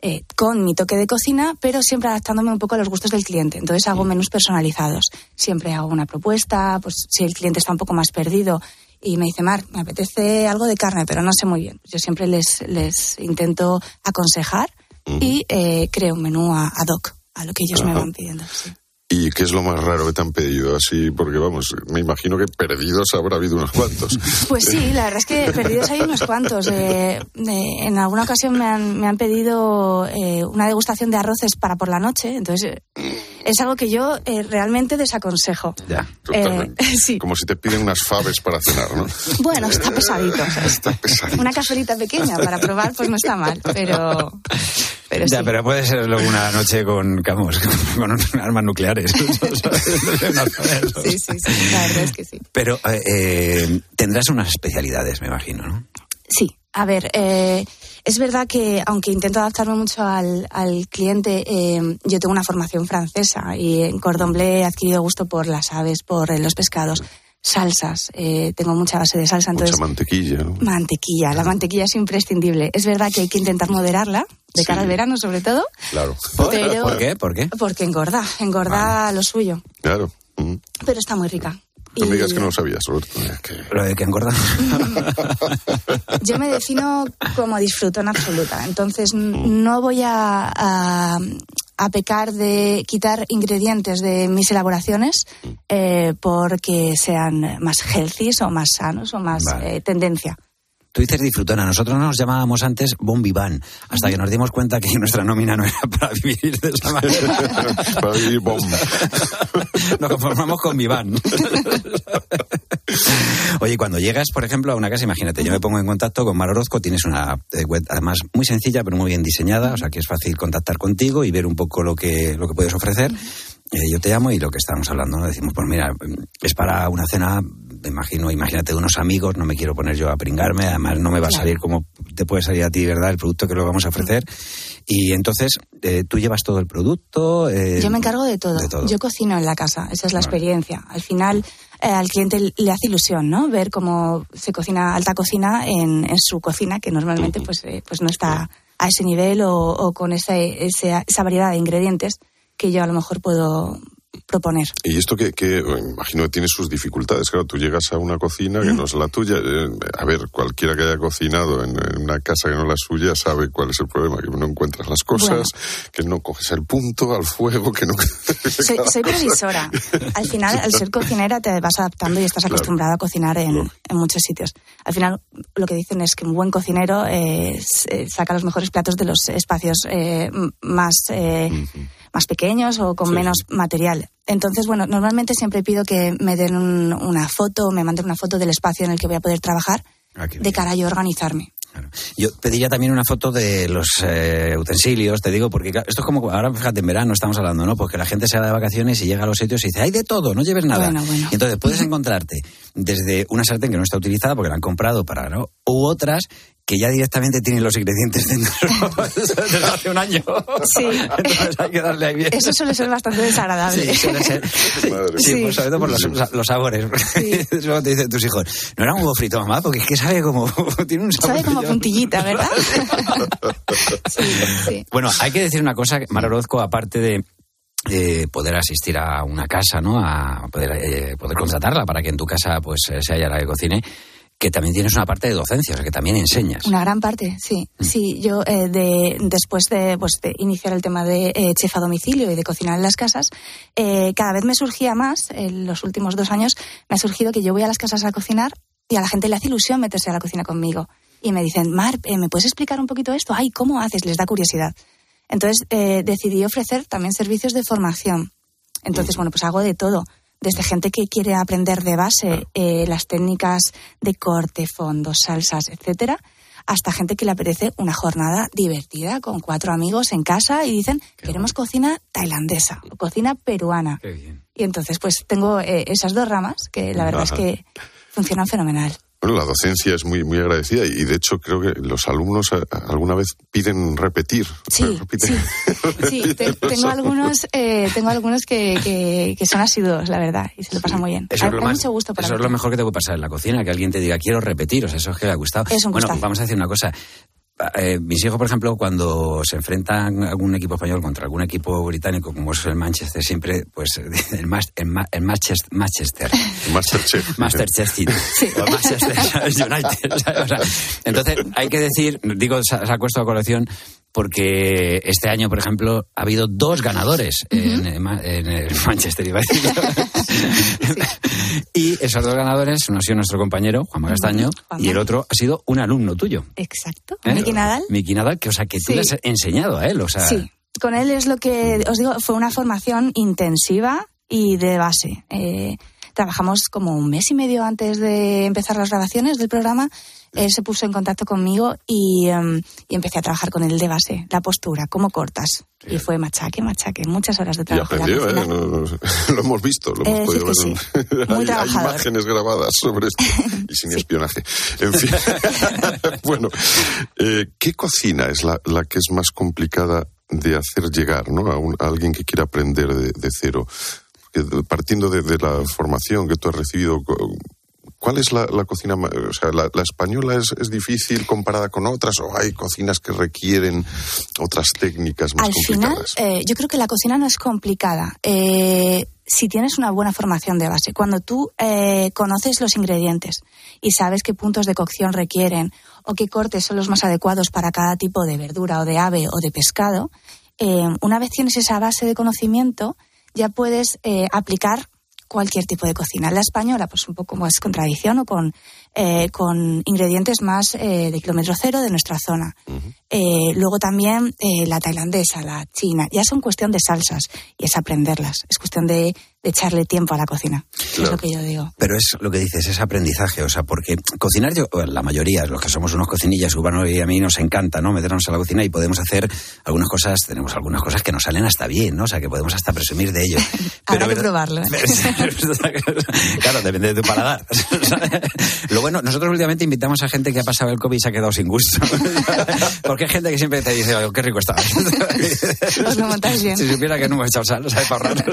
eh, con mi toque de cocina, pero siempre adaptándome un poco a los gustos del cliente. Entonces hago menús personalizados. Siempre hago una propuesta, pues si el cliente está un poco más perdido y me dice, Mar, me apetece algo de carne, pero no sé muy bien. Yo siempre les, les intento aconsejar y eh, creo un menú a- ad hoc, a lo que ellos me van pidiendo. sí. ¿Y qué es lo más raro que te han pedido? Así, porque vamos, me imagino que perdidos habrá habido unos cuantos. Pues sí, la verdad es que perdidos hay unos cuantos. Eh, eh, en alguna ocasión me han, me han pedido eh, una degustación de arroces para por la noche, entonces eh, es algo que yo eh, realmente desaconsejo. Ya. Eh, sí, Como si te piden unas faves para cenar, ¿no? bueno, está pesadito. o sea, Está pesadito. Una cazuelita pequeña para probar, pues no está mal, pero, pero sí. Ya, pero puede ser luego una noche con, vamos, con armas nucleares. Sí, sí, sí, la verdad es que sí. Pero eh, eh, tendrás unas especialidades, me imagino, ¿no? Sí, a ver, eh, es verdad que aunque intento adaptarme mucho al, al cliente, eh, yo tengo una formación francesa y en Cordon Bleu he adquirido gusto por las aves, por eh, los pescados, salsas, eh, tengo mucha base de salsa, Mucha entonces mantequilla, ¿no? mantequilla, la mantequilla es imprescindible. Es verdad que hay que intentar moderarla, de cara al verano sobre todo, Claro. Pero- ¿Por qué? ¿Por qué? porque engorda, engorda lo suyo, Claro. Mm. pero está muy rica. No me digas que no lo sabías, Roberto. que- Lo de que engorda. Yo me defino como disfrutona absoluta, entonces n- no voy a, a, a pecar de quitar ingredientes de mis elaboraciones eh, porque sean más healthy o más sanos o más Vale. eh, tendencia. Tú dices disfrutona. Nosotros nos llamábamos antes bon vivant, hasta que nos dimos cuenta que nuestra nómina no era para vivir de esa manera. Para vivir bom. Nos conformamos con vivant. Oye, cuando llegas, por ejemplo, a una casa, imagínate, yo me pongo en contacto con Mar Orozco, tienes una eh, web además muy sencilla, pero muy bien diseñada, o sea que es fácil contactar contigo y ver un poco lo que, lo que puedes ofrecer. Eh, yo te llamo y lo que estábamos hablando, ¿no? decimos, pues mira, es para una cena, me imagino, imagínate unos amigos, no me quiero poner yo a pringarme, además no me va a salir como te puede salir a ti, ¿verdad? El producto que lo vamos a ofrecer. Y entonces, eh, tú llevas todo el producto. Eh, Yo me encargo de todo. de todo. Yo cocino en la casa, esa es la experiencia. Al final, eh, al cliente le hace ilusión, ¿no? Ver cómo se cocina alta cocina en, en su cocina, que normalmente pues, eh, pues no está a ese nivel o, o con ese, ese- esa variedad de ingredientes que yo a lo mejor puedo proponer. Y esto que, que, imagino que tiene sus dificultades. Claro, tú llegas a una cocina que no es la tuya. eh, A ver, cualquiera que haya cocinado en, en una casa que no es la suya sabe cuál es el problema, que no encuentras las cosas, Bueno. que no coges el punto al fuego, que no... Soy, soy previsora. Al final, al ser cocinera, te vas adaptando y estás Claro. acostumbrada a cocinar en, en muchos sitios. Al final, lo que dicen es que un buen cocinero eh, eh, saca los mejores platos de los espacios eh, más, eh, más pequeños o con menos material. Entonces, bueno, normalmente siempre pido que me den un- una foto, me manden una foto del espacio en el que voy a poder trabajar de cara a yo organizarme. Yo pediría también una foto de los eh, utensilios, te digo, porque claro, esto es como, ahora fíjate, en verano estamos hablando, ¿no? Porque la gente se va de vacaciones y llega a los sitios y dice, hay de todo, no lleves nada. Bueno, bueno. Y entonces puedes encontrarte desde una sartén que no está utilizada porque la han comprado para, ¿no? U otras que ya directamente tienen los ingredientes dentro desde hace un año. Sí. Entonces hay que darle ahí bien. Eso suele ser bastante desagradable. Sí, suele ser. Sí, sí, Sí. pues sobre todo por los, los sabores. Luego te dicen tus hijos, no era un huevo frito, mamá, porque es que sabe como. tiene un sabor. Sabe como puntillita, ¿verdad? Bueno, hay que decir una cosa, Mar Orozco, aparte de eh, poder asistir a una casa, ¿no? A poder, eh, poder contratarla para que en tu casa pues eh, sea ella la que cocine, que también tienes una parte de docencia, o sea, que también enseñas. Una gran parte, sí. Sí, yo eh, de, después de, pues, de iniciar el tema de eh, chef a domicilio y de cocinar en las casas, eh, cada vez me surgía más, en los últimos dos años, me ha surgido que yo voy a las casas a cocinar y a la gente le hace ilusión meterse a la cocina conmigo. Y me dicen, Mar, eh, ¿me puedes explicar un poquito esto? Ay, ¿cómo haces? Les da curiosidad. Entonces eh, decidí ofrecer también servicios de formación. Entonces, bueno, pues hago de todo. Desde gente que quiere aprender de base eh, las técnicas de corte, fondos, salsas, etcétera, hasta gente que le apetece una jornada divertida con cuatro amigos en casa y dicen queremos cocina tailandesa o cocina peruana. Y entonces, pues tengo eh, esas dos ramas que la verdad Ajá. es que funcionan fenomenal. Bueno, la docencia es muy, muy agradecida y de hecho creo que los alumnos a- alguna vez piden repetir. Sí, Repiten- Sí, te- tengo algunos, eh, tengo algunos que, que, que son asiduos, la verdad, y se lo pasan muy bien. Eso hay es, lo hay más- mucho gusto para eso es lo mejor que te puede pasar en la cocina, que alguien te diga, quiero repetir, o sea, eso es que le ha gustado. Es un bueno, gustazo. vamos a decir una cosa. Eh, mis hijos, por ejemplo, cuando se enfrentan algún equipo español contra algún equipo británico, como es el Manchester, siempre, pues, el, mas- el, ma- el Manchester, Manchester, Masterchef. Masterchef City, o Manchester United. O sea, entonces, hay que decir, digo, sa- saco esto a colección, porque este año, por ejemplo, ha habido dos ganadores en, el Ma- en el Manchester decir. Y esos dos ganadores, uno ha sido nuestro compañero, Juan Castaño, Juanma. y el otro ha sido un alumno tuyo. Exacto. ¿eh? Miki Nadal. Miki Nadal, que, o sea, que tú Sí. le has enseñado a él, o sea... Sí, con él es lo que os digo, fue una formación intensiva y de base. Eh, trabajamos como un mes y medio antes de empezar las grabaciones del programa. Él se puso en contacto conmigo y, em, y empecé a trabajar con él de base, la postura, cómo cortas. Y fue machaque, machaque, muchas horas de trabajo. la aprendió. ¿eh? No- no- lo hemos visto, lo hemos Eh, podido sí ver. Muy hay, imágenes grabadas sobre esto y sin espionaje. En fin, bueno, eh, ¿qué cocina es la, la que es más complicada de hacer llegar ¿no? a, un- a alguien que quiera aprender de, de cero? Porque partiendo de, de la formación que tú has recibido, ¿cuál es la, la cocina? O sea, ¿la, la española es, es difícil comparada con otras o hay cocinas que requieren otras técnicas más Al final, eh, yo creo que la cocina no es complicada. Eh, si tienes una buena formación de base, cuando tú eh, conoces los ingredientes y sabes qué puntos de cocción requieren o qué cortes son los más adecuados para cada tipo de verdura o de ave o de pescado, eh, una vez tienes esa base de conocimiento, ya puedes eh, aplicar cualquier tipo de cocina. La española, pues un poco más con tradición o con, eh, con ingredientes más eh, de kilómetro cero de nuestra zona. Eh, luego también eh, la tailandesa, la china, ya son cuestión de salsas y es aprenderlas. Es cuestión de de echarle tiempo a la cocina. Es lo que yo digo. Pero es lo que dices, es aprendizaje, o sea, porque cocinar yo, la mayoría, los que somos unos cocinillas urbanos y a mí nos encanta, ¿no? Meternos a la cocina y podemos hacer algunas cosas, tenemos algunas cosas que nos salen hasta bien, ¿no? O sea, que podemos hasta presumir de ello. Habrá que probarlo. ¿eh? claro, depende de tu paladar. lo bueno, nosotros últimamente invitamos a gente que ha pasado el COVID y se ha quedado sin gusto. porque hay gente que siempre te dice, qué rico está. Os lo montáis bien. Si supiera que no hemos echado sal, ¿sabes? Para ahorrar.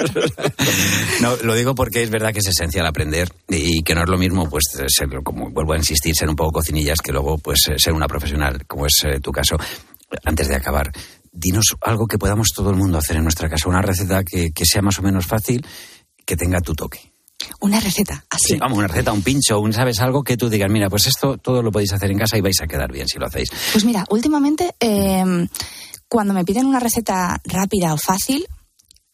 No, lo digo porque es verdad que es esencial aprender y que no es lo mismo, pues, ser, como vuelvo a insistir, ser un poco cocinillas que luego, pues, ser una profesional, como es eh, tu caso. Antes de acabar, dinos algo que podamos todo el mundo hacer en nuestra casa, una receta que, que sea más o menos fácil, que tenga tu toque. Una receta, así. Sí, vamos, una receta, un pincho, un sabes algo que tú digas, mira, pues esto todo lo podéis hacer en casa y vais a quedar bien si lo hacéis. Pues mira, últimamente, eh, cuando me piden una receta rápida o fácil,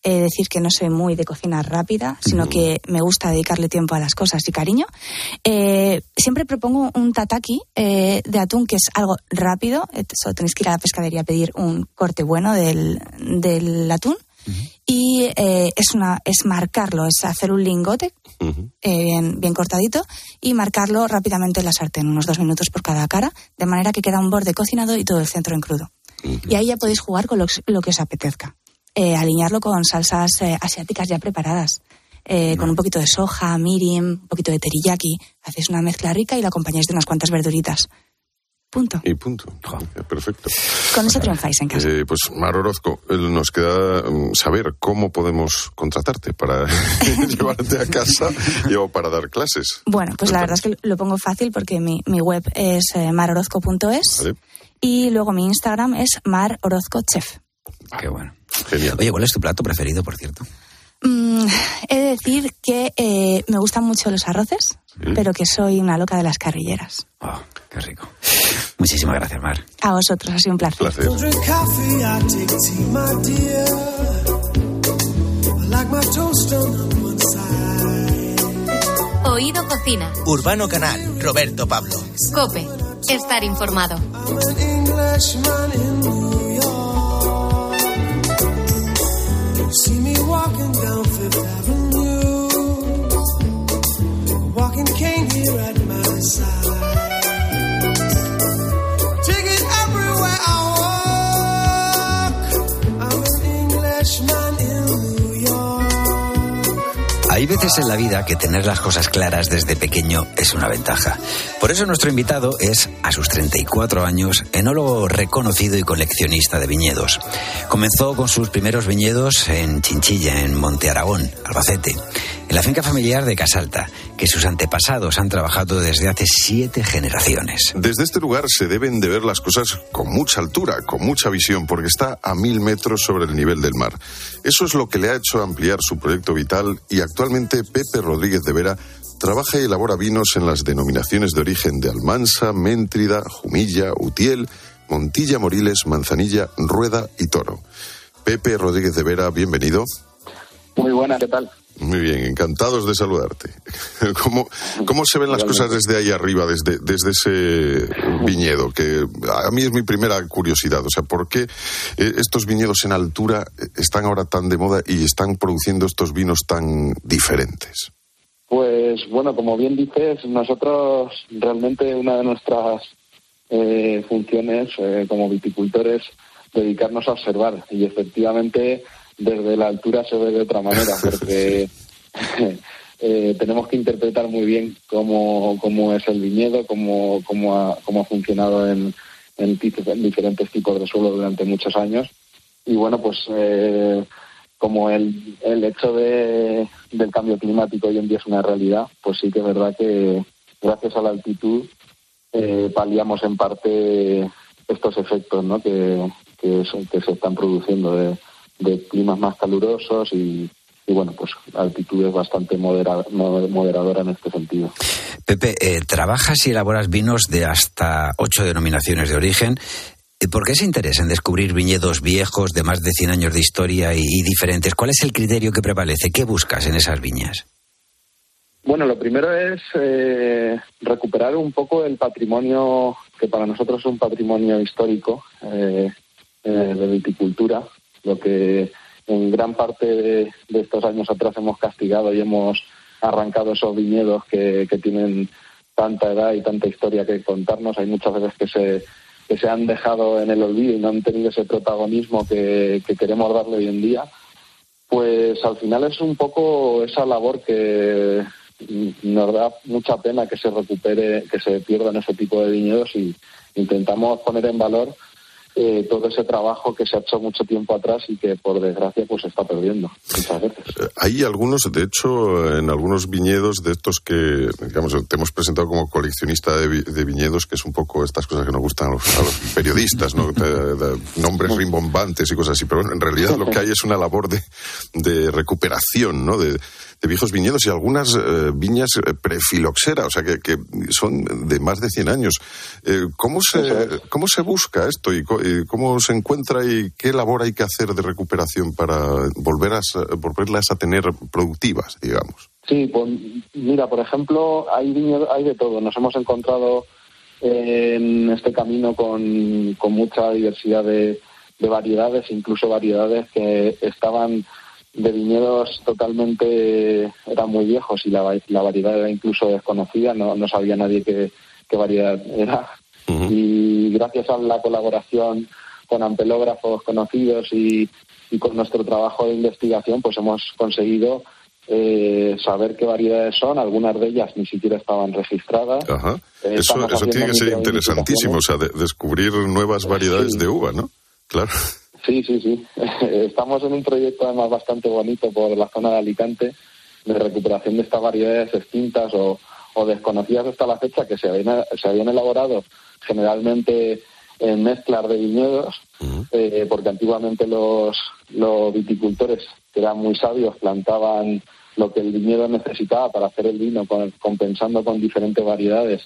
eh, decir que no soy muy de cocina rápida, sino que me gusta dedicarle tiempo a las cosas y cariño. Eh, siempre propongo un tataki eh, de atún que es algo rápido. Solo tenéis que ir a la pescadería a pedir un corte bueno del, del atún. Y eh, es, una, es marcarlo, es hacer un lingote eh, bien, bien cortadito y marcarlo rápidamente en la sartén, unos dos minutos por cada cara, de manera que queda un borde cocinado y todo el centro en crudo. Y ahí ya podéis jugar con lo, lo que os apetezca eh, alinearlo con salsas eh, asiáticas ya preparadas. Eh, con un poquito de soja, mirin, un poquito de teriyaki. Hacéis una mezcla rica y la acompañáis de unas cuantas verduritas. Punto. Y punto. Perfecto. Con eso triunfáis en casa. Eh, pues Mar Orozco, eh, nos queda mm, saber cómo podemos contratarte para llevarte a casa y, o para dar clases. Bueno, pues la verdad es que lo pongo fácil porque mi, mi web es eh, marorozco.es Vale. y luego mi Instagram es marorozcochef. Qué bueno. Genial. Oye, ¿cuál es tu plato preferido, por cierto? Mm, he de decir que eh, me gustan mucho los arroces, pero que soy una loca de las carrilleras. Oh, qué rico. Muchísimas gracias, Mar. A vosotros, ha sido un placer. Placer. Oído Cocina. Urbano Canal, Roberto Pablo. Cope. Estar informado. See me walking down Fifth Avenue, walking cane here at my side. Hay veces en la vida que tener las cosas claras desde pequeño es una ventaja. Por eso nuestro invitado es, a sus 34 años, enólogo reconocido y coleccionista de viñedos. Comenzó con sus primeros viñedos en Chinchilla, en Monte Aragón, Albacete, en la finca familiar de Casalta, que sus antepasados han trabajado desde hace siete generaciones. Desde este lugar se deben de ver las cosas con mucha altura, con mucha visión, porque está a mil metros sobre el nivel del mar. Eso es lo que le ha hecho ampliar su proyecto vital y actualmente Pepe Rodríguez de Vera trabaja y elabora vinos en las denominaciones de origen de Almansa, Méntrida, Jumilla, Utiel, Montilla, Moriles, Manzanilla, Rueda y Toro. Pepe Rodríguez de Vera, bienvenido. Muy buena, ¿qué tal? Muy bien, encantados de saludarte. ¿Cómo, cómo se ven las cosas desde ahí arriba, desde, desde ese viñedo? Que a mí es mi primera curiosidad. O sea, ¿por qué eh, estos viñedos en altura eh, están ahora tan de moda y están produciendo estos vinos tan diferentes? Pues bueno, como bien dices, nosotros realmente una de nuestras eh, funciones eh, como viticultores dedicarnos a observar y efectivamente desde la altura se ve de otra manera porque eh, tenemos que interpretar muy bien cómo, cómo es el viñedo, cómo, cómo, ha, cómo ha funcionado en, en, diferentes tipos de suelo durante muchos años y bueno pues eh, como el, el hecho de, del cambio climático hoy en día es una realidad, pues sí que es verdad que gracias a la altitud eh, paliamos en parte estos efectos ¿no? que, que, son- que se están produciendo de, de climas más calurosos y, y bueno, pues la altitud es bastante modera- mo- moderadora en este sentido. Pepe, eh, trabajas y elaboras vinos de hasta ocho denominaciones de origen. Eh, ¿Por qué ese interés en descubrir viñedos viejos de más de 100 años de historia y, y diferentes? ¿Cuál es el criterio que prevalece? ¿Qué buscas en esas viñas? Bueno, lo primero es eh, recuperar un poco el patrimonio, que para nosotros es un patrimonio histórico eh, eh, de viticultura, lo que en gran parte de, estos años atrás hemos castigado y hemos arrancado esos viñedos que, que tienen tanta edad y tanta historia que contarnos. Hay muchas veces que se, que se han dejado en el olvido y no han tenido ese protagonismo que, que queremos darle hoy en día. Pues al final es un poco esa labor que nos da mucha pena que se recupere, que se pierdan ese tipo de viñedos y intentamos poner en valor eh, todo ese trabajo que se ha hecho mucho tiempo atrás y que por desgracia pues se está perdiendo muchas veces. Eh, Hay algunos, de hecho, en algunos viñedos de estos que, digamos, te hemos presentado como coleccionista de, vi- de viñedos, que es un poco estas cosas que nos gustan a los, a los periodistas, ¿no? Nombres rimbombantes y cosas así, pero en realidad lo que hay es una labor de, de recuperación, ¿no? De, de viejos viñedos y algunas eh, viñas eh, prefiloxera, o sea, que, que son de más de 100 años. Eh, ¿cómo, se, ¿Cómo se busca esto y, y cómo se encuentra y qué labor hay que hacer de recuperación para volver a, volverlas a tener productivas, digamos? Sí, pues mira, por ejemplo, hay viñedos, hay de todo. Nos hemos encontrado en este camino con, con mucha diversidad de, de variedades, incluso variedades que estaban de viñedos totalmente, eran muy viejos y la, la variedad era incluso desconocida, no, no sabía nadie qué, qué variedad era. Y gracias a la colaboración con ampelógrafos conocidos y, y con nuestro trabajo de investigación, pues hemos conseguido eh, saber qué variedades son. Algunas de ellas ni siquiera estaban registradas. Ajá. Eh, Eso, eso tiene que ser interesantísimo, o sea, de- descubrir nuevas variedades de uva, ¿no? Claro. Sí, sí, sí. Estamos en un proyecto además bastante bonito por la zona de Alicante de recuperación de estas variedades extintas o, o desconocidas hasta la fecha que se habían, se habían elaborado generalmente en mezclas de viñedos, eh, porque antiguamente los, los viticultores, que eran muy sabios, plantaban lo que el viñedo necesitaba para hacer el vino, con- compensando con diferentes variedades.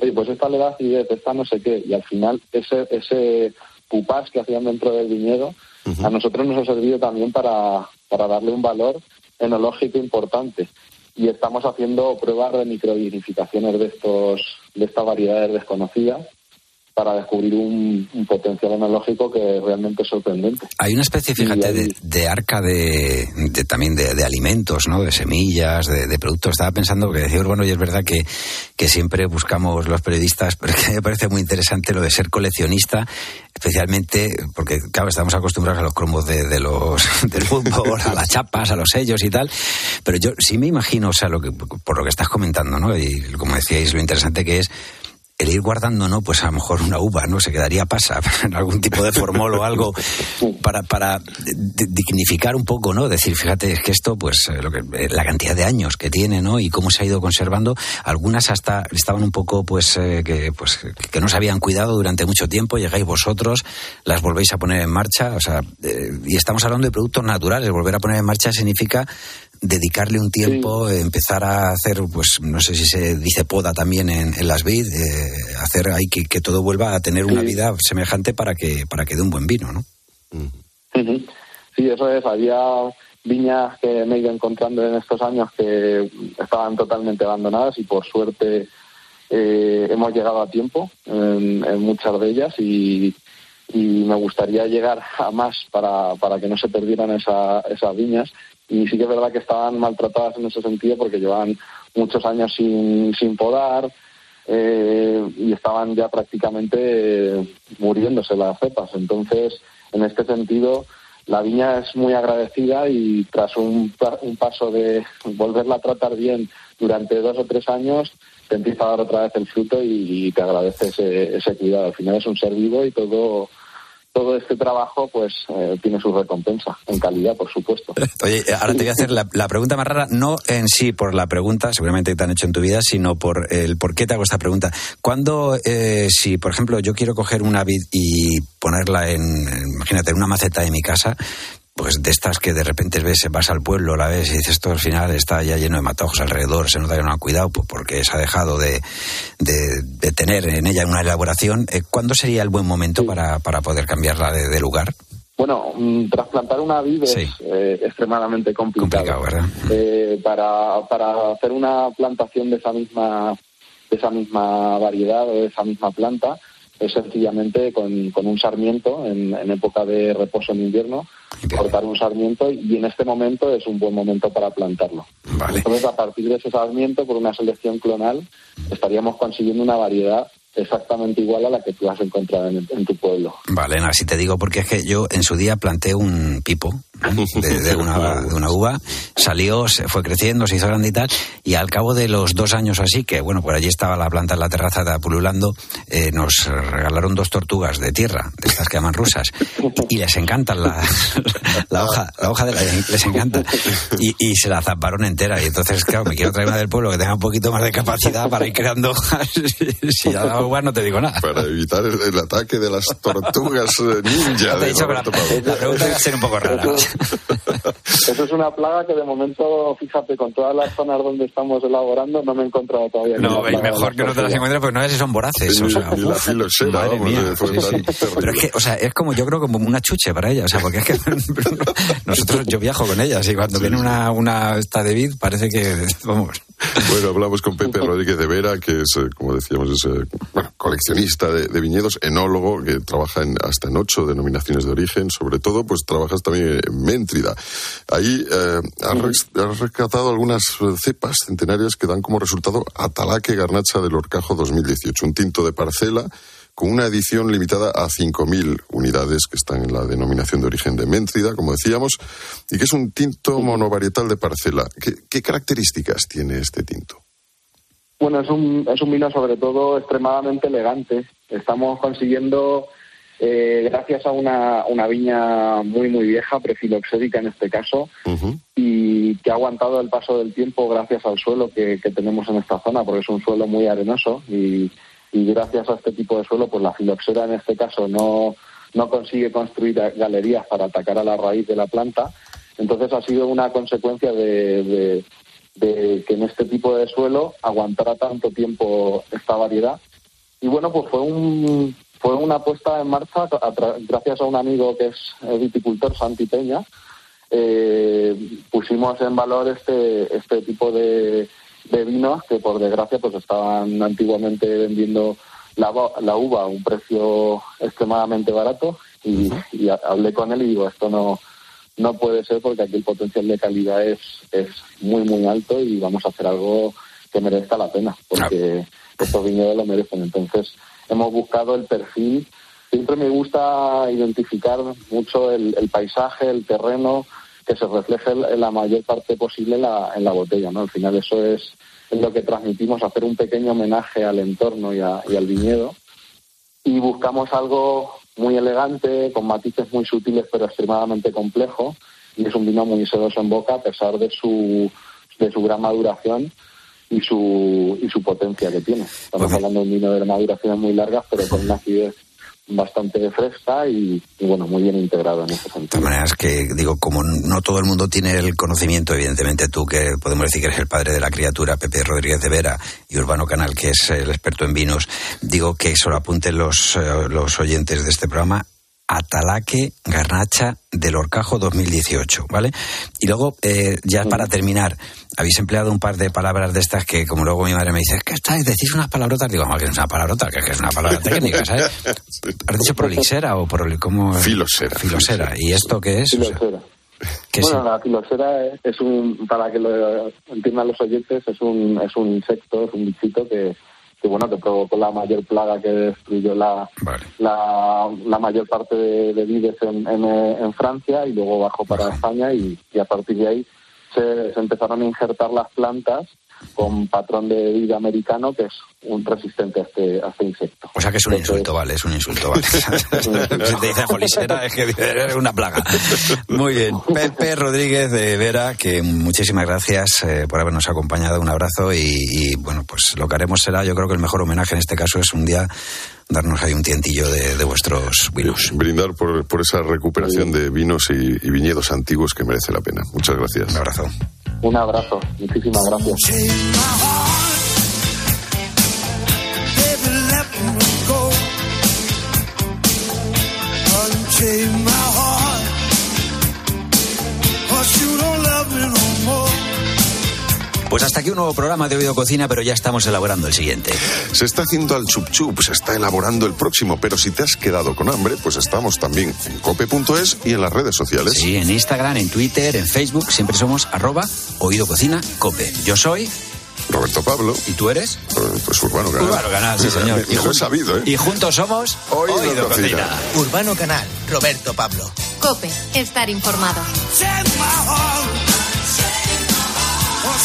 Oye, pues esta le da acidez, esta no sé qué, y al final ese, ese pupás que hacían dentro del viñedo, a nosotros nos ha servido también para, para darle un valor enológico importante. Y estamos haciendo pruebas de microvinificaciones de estos, de estas variedades desconocidas para descubrir un, un potencial enológico que realmente es sorprendente. Hay una especie, fíjate, de, de arca de, de- también de, de alimentos, ¿no? De semillas, de, de productos. Estaba pensando que decía bueno, y es verdad que, que siempre buscamos los periodistas, pero es que me parece muy interesante lo de ser coleccionista, especialmente porque, claro, estamos acostumbrados a los cromos de, de los, del fútbol, a las chapas, a los sellos y tal. Pero yo sí me imagino, o sea, lo que, por lo que estás comentando, ¿no? Y como decíais, lo interesante que es el ir guardando, ¿no? Pues a lo mejor una uva, ¿no? Se quedaría pasa en algún tipo de formol o algo para, para di- dignificar un poco, ¿no? Decir, fíjate, es que esto, pues, eh, lo que, eh, la cantidad de años que tiene, ¿no? Y cómo se ha ido conservando. Algunas hasta estaban un poco, pues, eh, que, pues, que no se habían cuidado durante mucho tiempo. Llegáis vosotros, las volvéis a poner en marcha, o sea, eh, y estamos hablando de productos naturales. Volver a poner en marcha significa dedicarle un tiempo, empezar a hacer, pues no sé si se dice poda también en, en las vid, eh, hacer ahí que, que todo vuelva a tener una vida semejante para que para que dé un buen vino, ¿no? Sí, eso es. Había viñas que me he ido encontrando en estos años que estaban totalmente abandonadas y por suerte eh, hemos llegado a tiempo en, en muchas de ellas y, y me gustaría llegar a más para, para que no se perdieran esa- esas viñas. Y sí que es verdad que estaban maltratadas en ese sentido porque llevaban muchos años sin, sin podar eh, y estaban ya prácticamente eh, muriéndose las cepas. Entonces, en este sentido, la viña es muy agradecida y tras un, un paso de volverla a tratar bien durante dos o tres años, te empieza a dar otra vez el fruto y, y te agradece ese, ese cuidado. Al final es un ser vivo y todo todo este trabajo pues eh, tiene su recompensa en calidad, por supuesto. Oye, ahora te voy a hacer la, pregunta más rara, no en sí por la pregunta, seguramente que te han hecho en tu vida, sino por el por qué te hago esta pregunta. Cuando, eh, si por ejemplo yo quiero coger una vid y ponerla en, imagínate, en una maceta de mi casa, pues de estas que de repente ves, vas al pueblo, la ves y dices, esto al final está ya lleno de matojos alrededor, se nota que no ha cuidado pues porque se ha dejado de, de- de tener en ella una elaboración. Eh, ¿Cuándo sería el buen momento para, para poder cambiarla de, de lugar? Bueno, mm, trasplantar una vid es eh, extremadamente complicado. Eh, para, para hacer una plantación de esa misma de esa misma variedad o de esa misma planta es sencillamente con, con un sarmiento en, en época de reposo en invierno, cortar un sarmiento y en este momento es un buen momento para plantarlo. Entonces, a partir de ese sarmiento, por una selección clonal, estaríamos consiguiendo una variedad exactamente igual a la que tú has encontrado en, en tu pueblo. Vale, no, así te digo porque es que yo en su día planté un pipo ¿eh? de, de una, de una uva, salió, se fue creciendo, se hizo grande y tal, y al cabo de los dos años así, que bueno, por allí estaba la planta en la terraza de pululando, eh, nos regalaron dos tortugas de tierra, de estas que llaman rusas, y les encanta la, la hoja, la hoja de la, les encanta, y, y se la zaparon entera, y entonces, claro, me quiero traer una del pueblo que tenga un poquito más de capacidad para ir creando hojas, si ya la no te digo nada. Para evitar el, el ataque de las tortugas eh, ninja. Te he de dicho que la, la pregunta iba a ser un poco rara. Eso es una plaga que de momento, fíjate, con todas las zonas donde estamos elaborando, no me he encontrado todavía. No, y mejor que no te las encuentres porque no ves si son voraces. O sea, Y la filosera, madre vamos, mía, fue sí, sí. Pero es que, o sea, es como yo creo como una chuche para ella, o sea, porque es que nosotros yo viajo con ellas y cuando viene una una esta de vid parece que vamos. Bueno, hablamos con Pepe Rodríguez de Vera, que es, eh, como decíamos, es bueno, coleccionista de, de viñedos, enólogo, que trabaja en, hasta en ocho denominaciones de origen. Sobre todo, pues trabajas también en Méntrida. Ahí eh, has, res- has rescatado algunas eh, cepas centenarias que dan como resultado Atalaque Garnacha del Orcajo 2018, un tinto de parcela con una edición limitada a 5.000 unidades que están en la denominación de origen de Méntrida, como decíamos, y que es un tinto monovarietal de parcela. ¿Qué, qué características tiene este tinto? Bueno, es un, es un vino sobre todo extremadamente elegante. Estamos consiguiendo, eh, gracias a una, una viña muy, muy vieja, prefiloxérica en este caso, y que ha aguantado el paso del tiempo gracias al suelo que, que tenemos en esta zona, porque es un suelo muy arenoso y, y gracias a este tipo de suelo, pues la filoxera en este caso no, no consigue construir galerías para atacar a la raíz de la planta. Entonces ha sido una consecuencia de, de- de que en este tipo de suelo aguantara tanto tiempo esta variedad. Y bueno, pues fue un fue una puesta en marcha a gracias a un amigo que es viticultor, Santi Peña. Eh, pusimos en valor este este tipo de, de vinos que por desgracia pues estaban antiguamente vendiendo la, la uva a un precio extremadamente barato y, y ha- hablé con él y digo esto no no puede ser porque aquí el potencial de calidad es, es muy, muy alto y vamos a hacer algo que merezca la pena, porque estos viñedos lo merecen. Entonces, hemos buscado el perfil. Siempre me gusta identificar mucho el, el paisaje, el terreno, que se refleje en la mayor parte posible en la, en la botella. ¿no? Al final, eso es, es lo que transmitimos, hacer un pequeño homenaje al entorno y, a- y al viñedo y buscamos algo muy elegante, con matices muy sutiles pero extremadamente complejo y es un vino muy sedoso en boca a pesar de su, de su gran maduración y su, y su potencia que tiene. Estamos hablando de un vino de maduraciones muy largas pero con una acidez bastante fresca y, bueno, muy bien integrado en ese sentido. De maneras que, digo, como no todo el mundo tiene el conocimiento, evidentemente tú, que podemos decir que eres el padre de la criatura, Pepe Rodríguez de Vera, y Urbano Canal, que es el experto en vinos, digo que solo apunten los, eh, los oyentes de este programa. Atalaque Garnacha del Orcajo 2018, ¿vale? Y luego, eh, ya para terminar, habéis empleado un par de palabras de estas que, como luego mi madre me dice, es que estáis, decís unas palabrotas, digo, "No, que no es una palabrota, que es una palabra técnica, ¿sabes? ¿Has dicho prolixera o proli, cómo? Filosera. Filosera. ¿Y esto qué es? O sea, Filosera. ¿qué bueno, la filosera es- es un, para que lo entiendan los oyentes, es un, es un insecto, es un bichito que, que bueno, que provocó la mayor plaga que destruyó la, la, la mayor parte de, de vides en, en, eh, en Francia y luego bajó para España y, y a partir de ahí se, se empezaron a injertar las plantas con patrón de vida americano que es un resistente a este, a este insecto. O sea que es un insulto, vale, es un insulto, vale. si te dicen jolisera, es que eres una plaga. Muy bien. Pepe Rodríguez de Vera, que muchísimas gracias eh, por habernos acompañado. Un abrazo y, y, bueno, pues lo que haremos será, yo creo que el mejor homenaje en este caso es un día darnos ahí un tientillo de, de vuestros vinos. Brindar por, por esa recuperación de vinos y, y viñedos antiguos que merece la pena. Muchas gracias. Un abrazo. Un abrazo, muchísimas gracias. Pues hasta aquí un nuevo programa de Oído Cocina, pero ya estamos elaborando el siguiente. Se está haciendo al chup chup, se está elaborando el próximo, pero si te has quedado con hambre, pues estamos también en cope.es y en las redes sociales. Sí, en Instagram, en Twitter, en Facebook, siempre somos arroba Oído Cocina Cope. Yo soy Roberto Pablo. ¿Y tú eres? Eh, Pues Urbano Canal. Urbano Canal, sí, señor. Me, me lo he sabido, ¿eh? Y juntos somos Oído Cocina. Urbano Canal, Roberto Pablo. Cope, estar informado.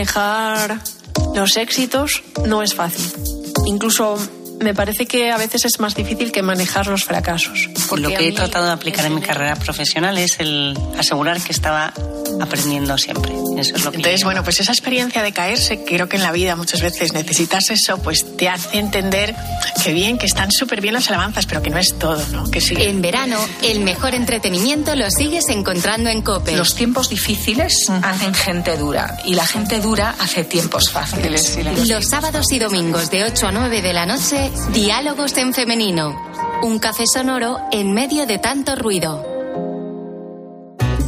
manejar los éxitos no es fácil. Incluso me parece que a veces es más difícil que manejar los fracasos. Lo a que he tratado de aplicar en mi carrera profesional es el asegurar que estaba aprendiendo siempre. Eso es lo que Entonces, bueno, pues esa experiencia de caerse, creo que en la vida muchas veces necesitas eso, pues te hace entender que bien, que están súper bien las alabanzas, pero que no es todo, ¿no? Que sí. En verano, el mejor entretenimiento lo sigues encontrando en Cope. Los tiempos difíciles hacen gente dura y la gente dura hace tiempos fáciles. Los sábados y domingos de 8 a 9 de la noche, Diálogos en Femenino. Un café sonoro en medio de tanto ruido.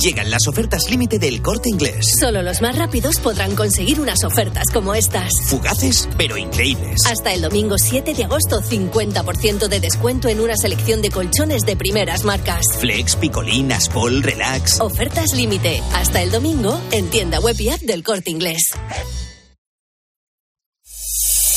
Llegan las ofertas límite del corte inglés. Solo los más rápidos podrán conseguir unas ofertas como estas. Fugaces, pero increíbles. Hasta el domingo 7 de agosto, 50% de descuento en una selección de colchones de primeras marcas. Flex, Picolín, Aspol, Relax. Ofertas límite. Hasta el domingo en tienda web y app del corte inglés.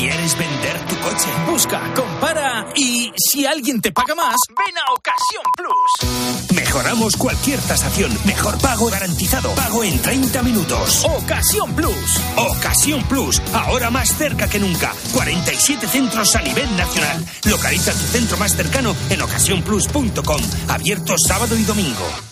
¿Quieres vender tu coche? Busca, compara y si alguien te paga más, ven a Ocasión Plus. Mejoramos cualquier tasación. Mejor pago garantizado. Pago en 30 minutos. Ocasión Plus. Ocasión Plus. Ahora más cerca que nunca. 47 centros a nivel nacional. Localiza tu centro más cercano en ocasiónplus.com. Abierto sábado y domingo.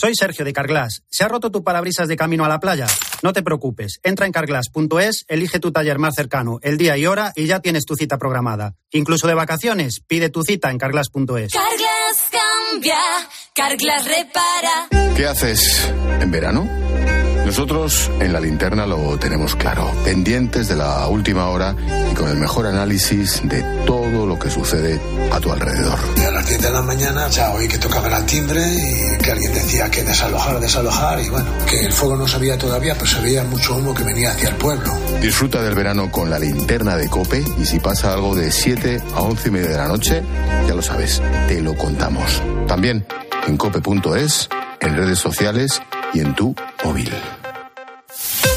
Soy Sergio de Carglass. ¿Se ha roto tu parabrisas de camino a la playa? No te preocupes. Entra en carglass.es, elige tu taller más cercano, el día y hora y ya tienes tu cita programada. Incluso de vacaciones, pide tu cita en carglass.es. Carglass cambia, Carglass repara. ¿Qué haces en verano? Nosotros en la linterna lo tenemos claro, pendientes de la última hora y con el mejor análisis de todo lo que sucede a tu alrededor. Y a las 10 de la mañana ya oí que tocaban al timbre y que alguien decía que desalojar, desalojar y bueno, que el fuego no se veía todavía, pero se veía mucho humo que venía hacia el pueblo. Disfruta del verano con la linterna de Cope y si pasa algo de 7 a 11 y media de la noche, ya lo sabes, te lo contamos. También en cope.es, en redes sociales y en tu móvil. Bye.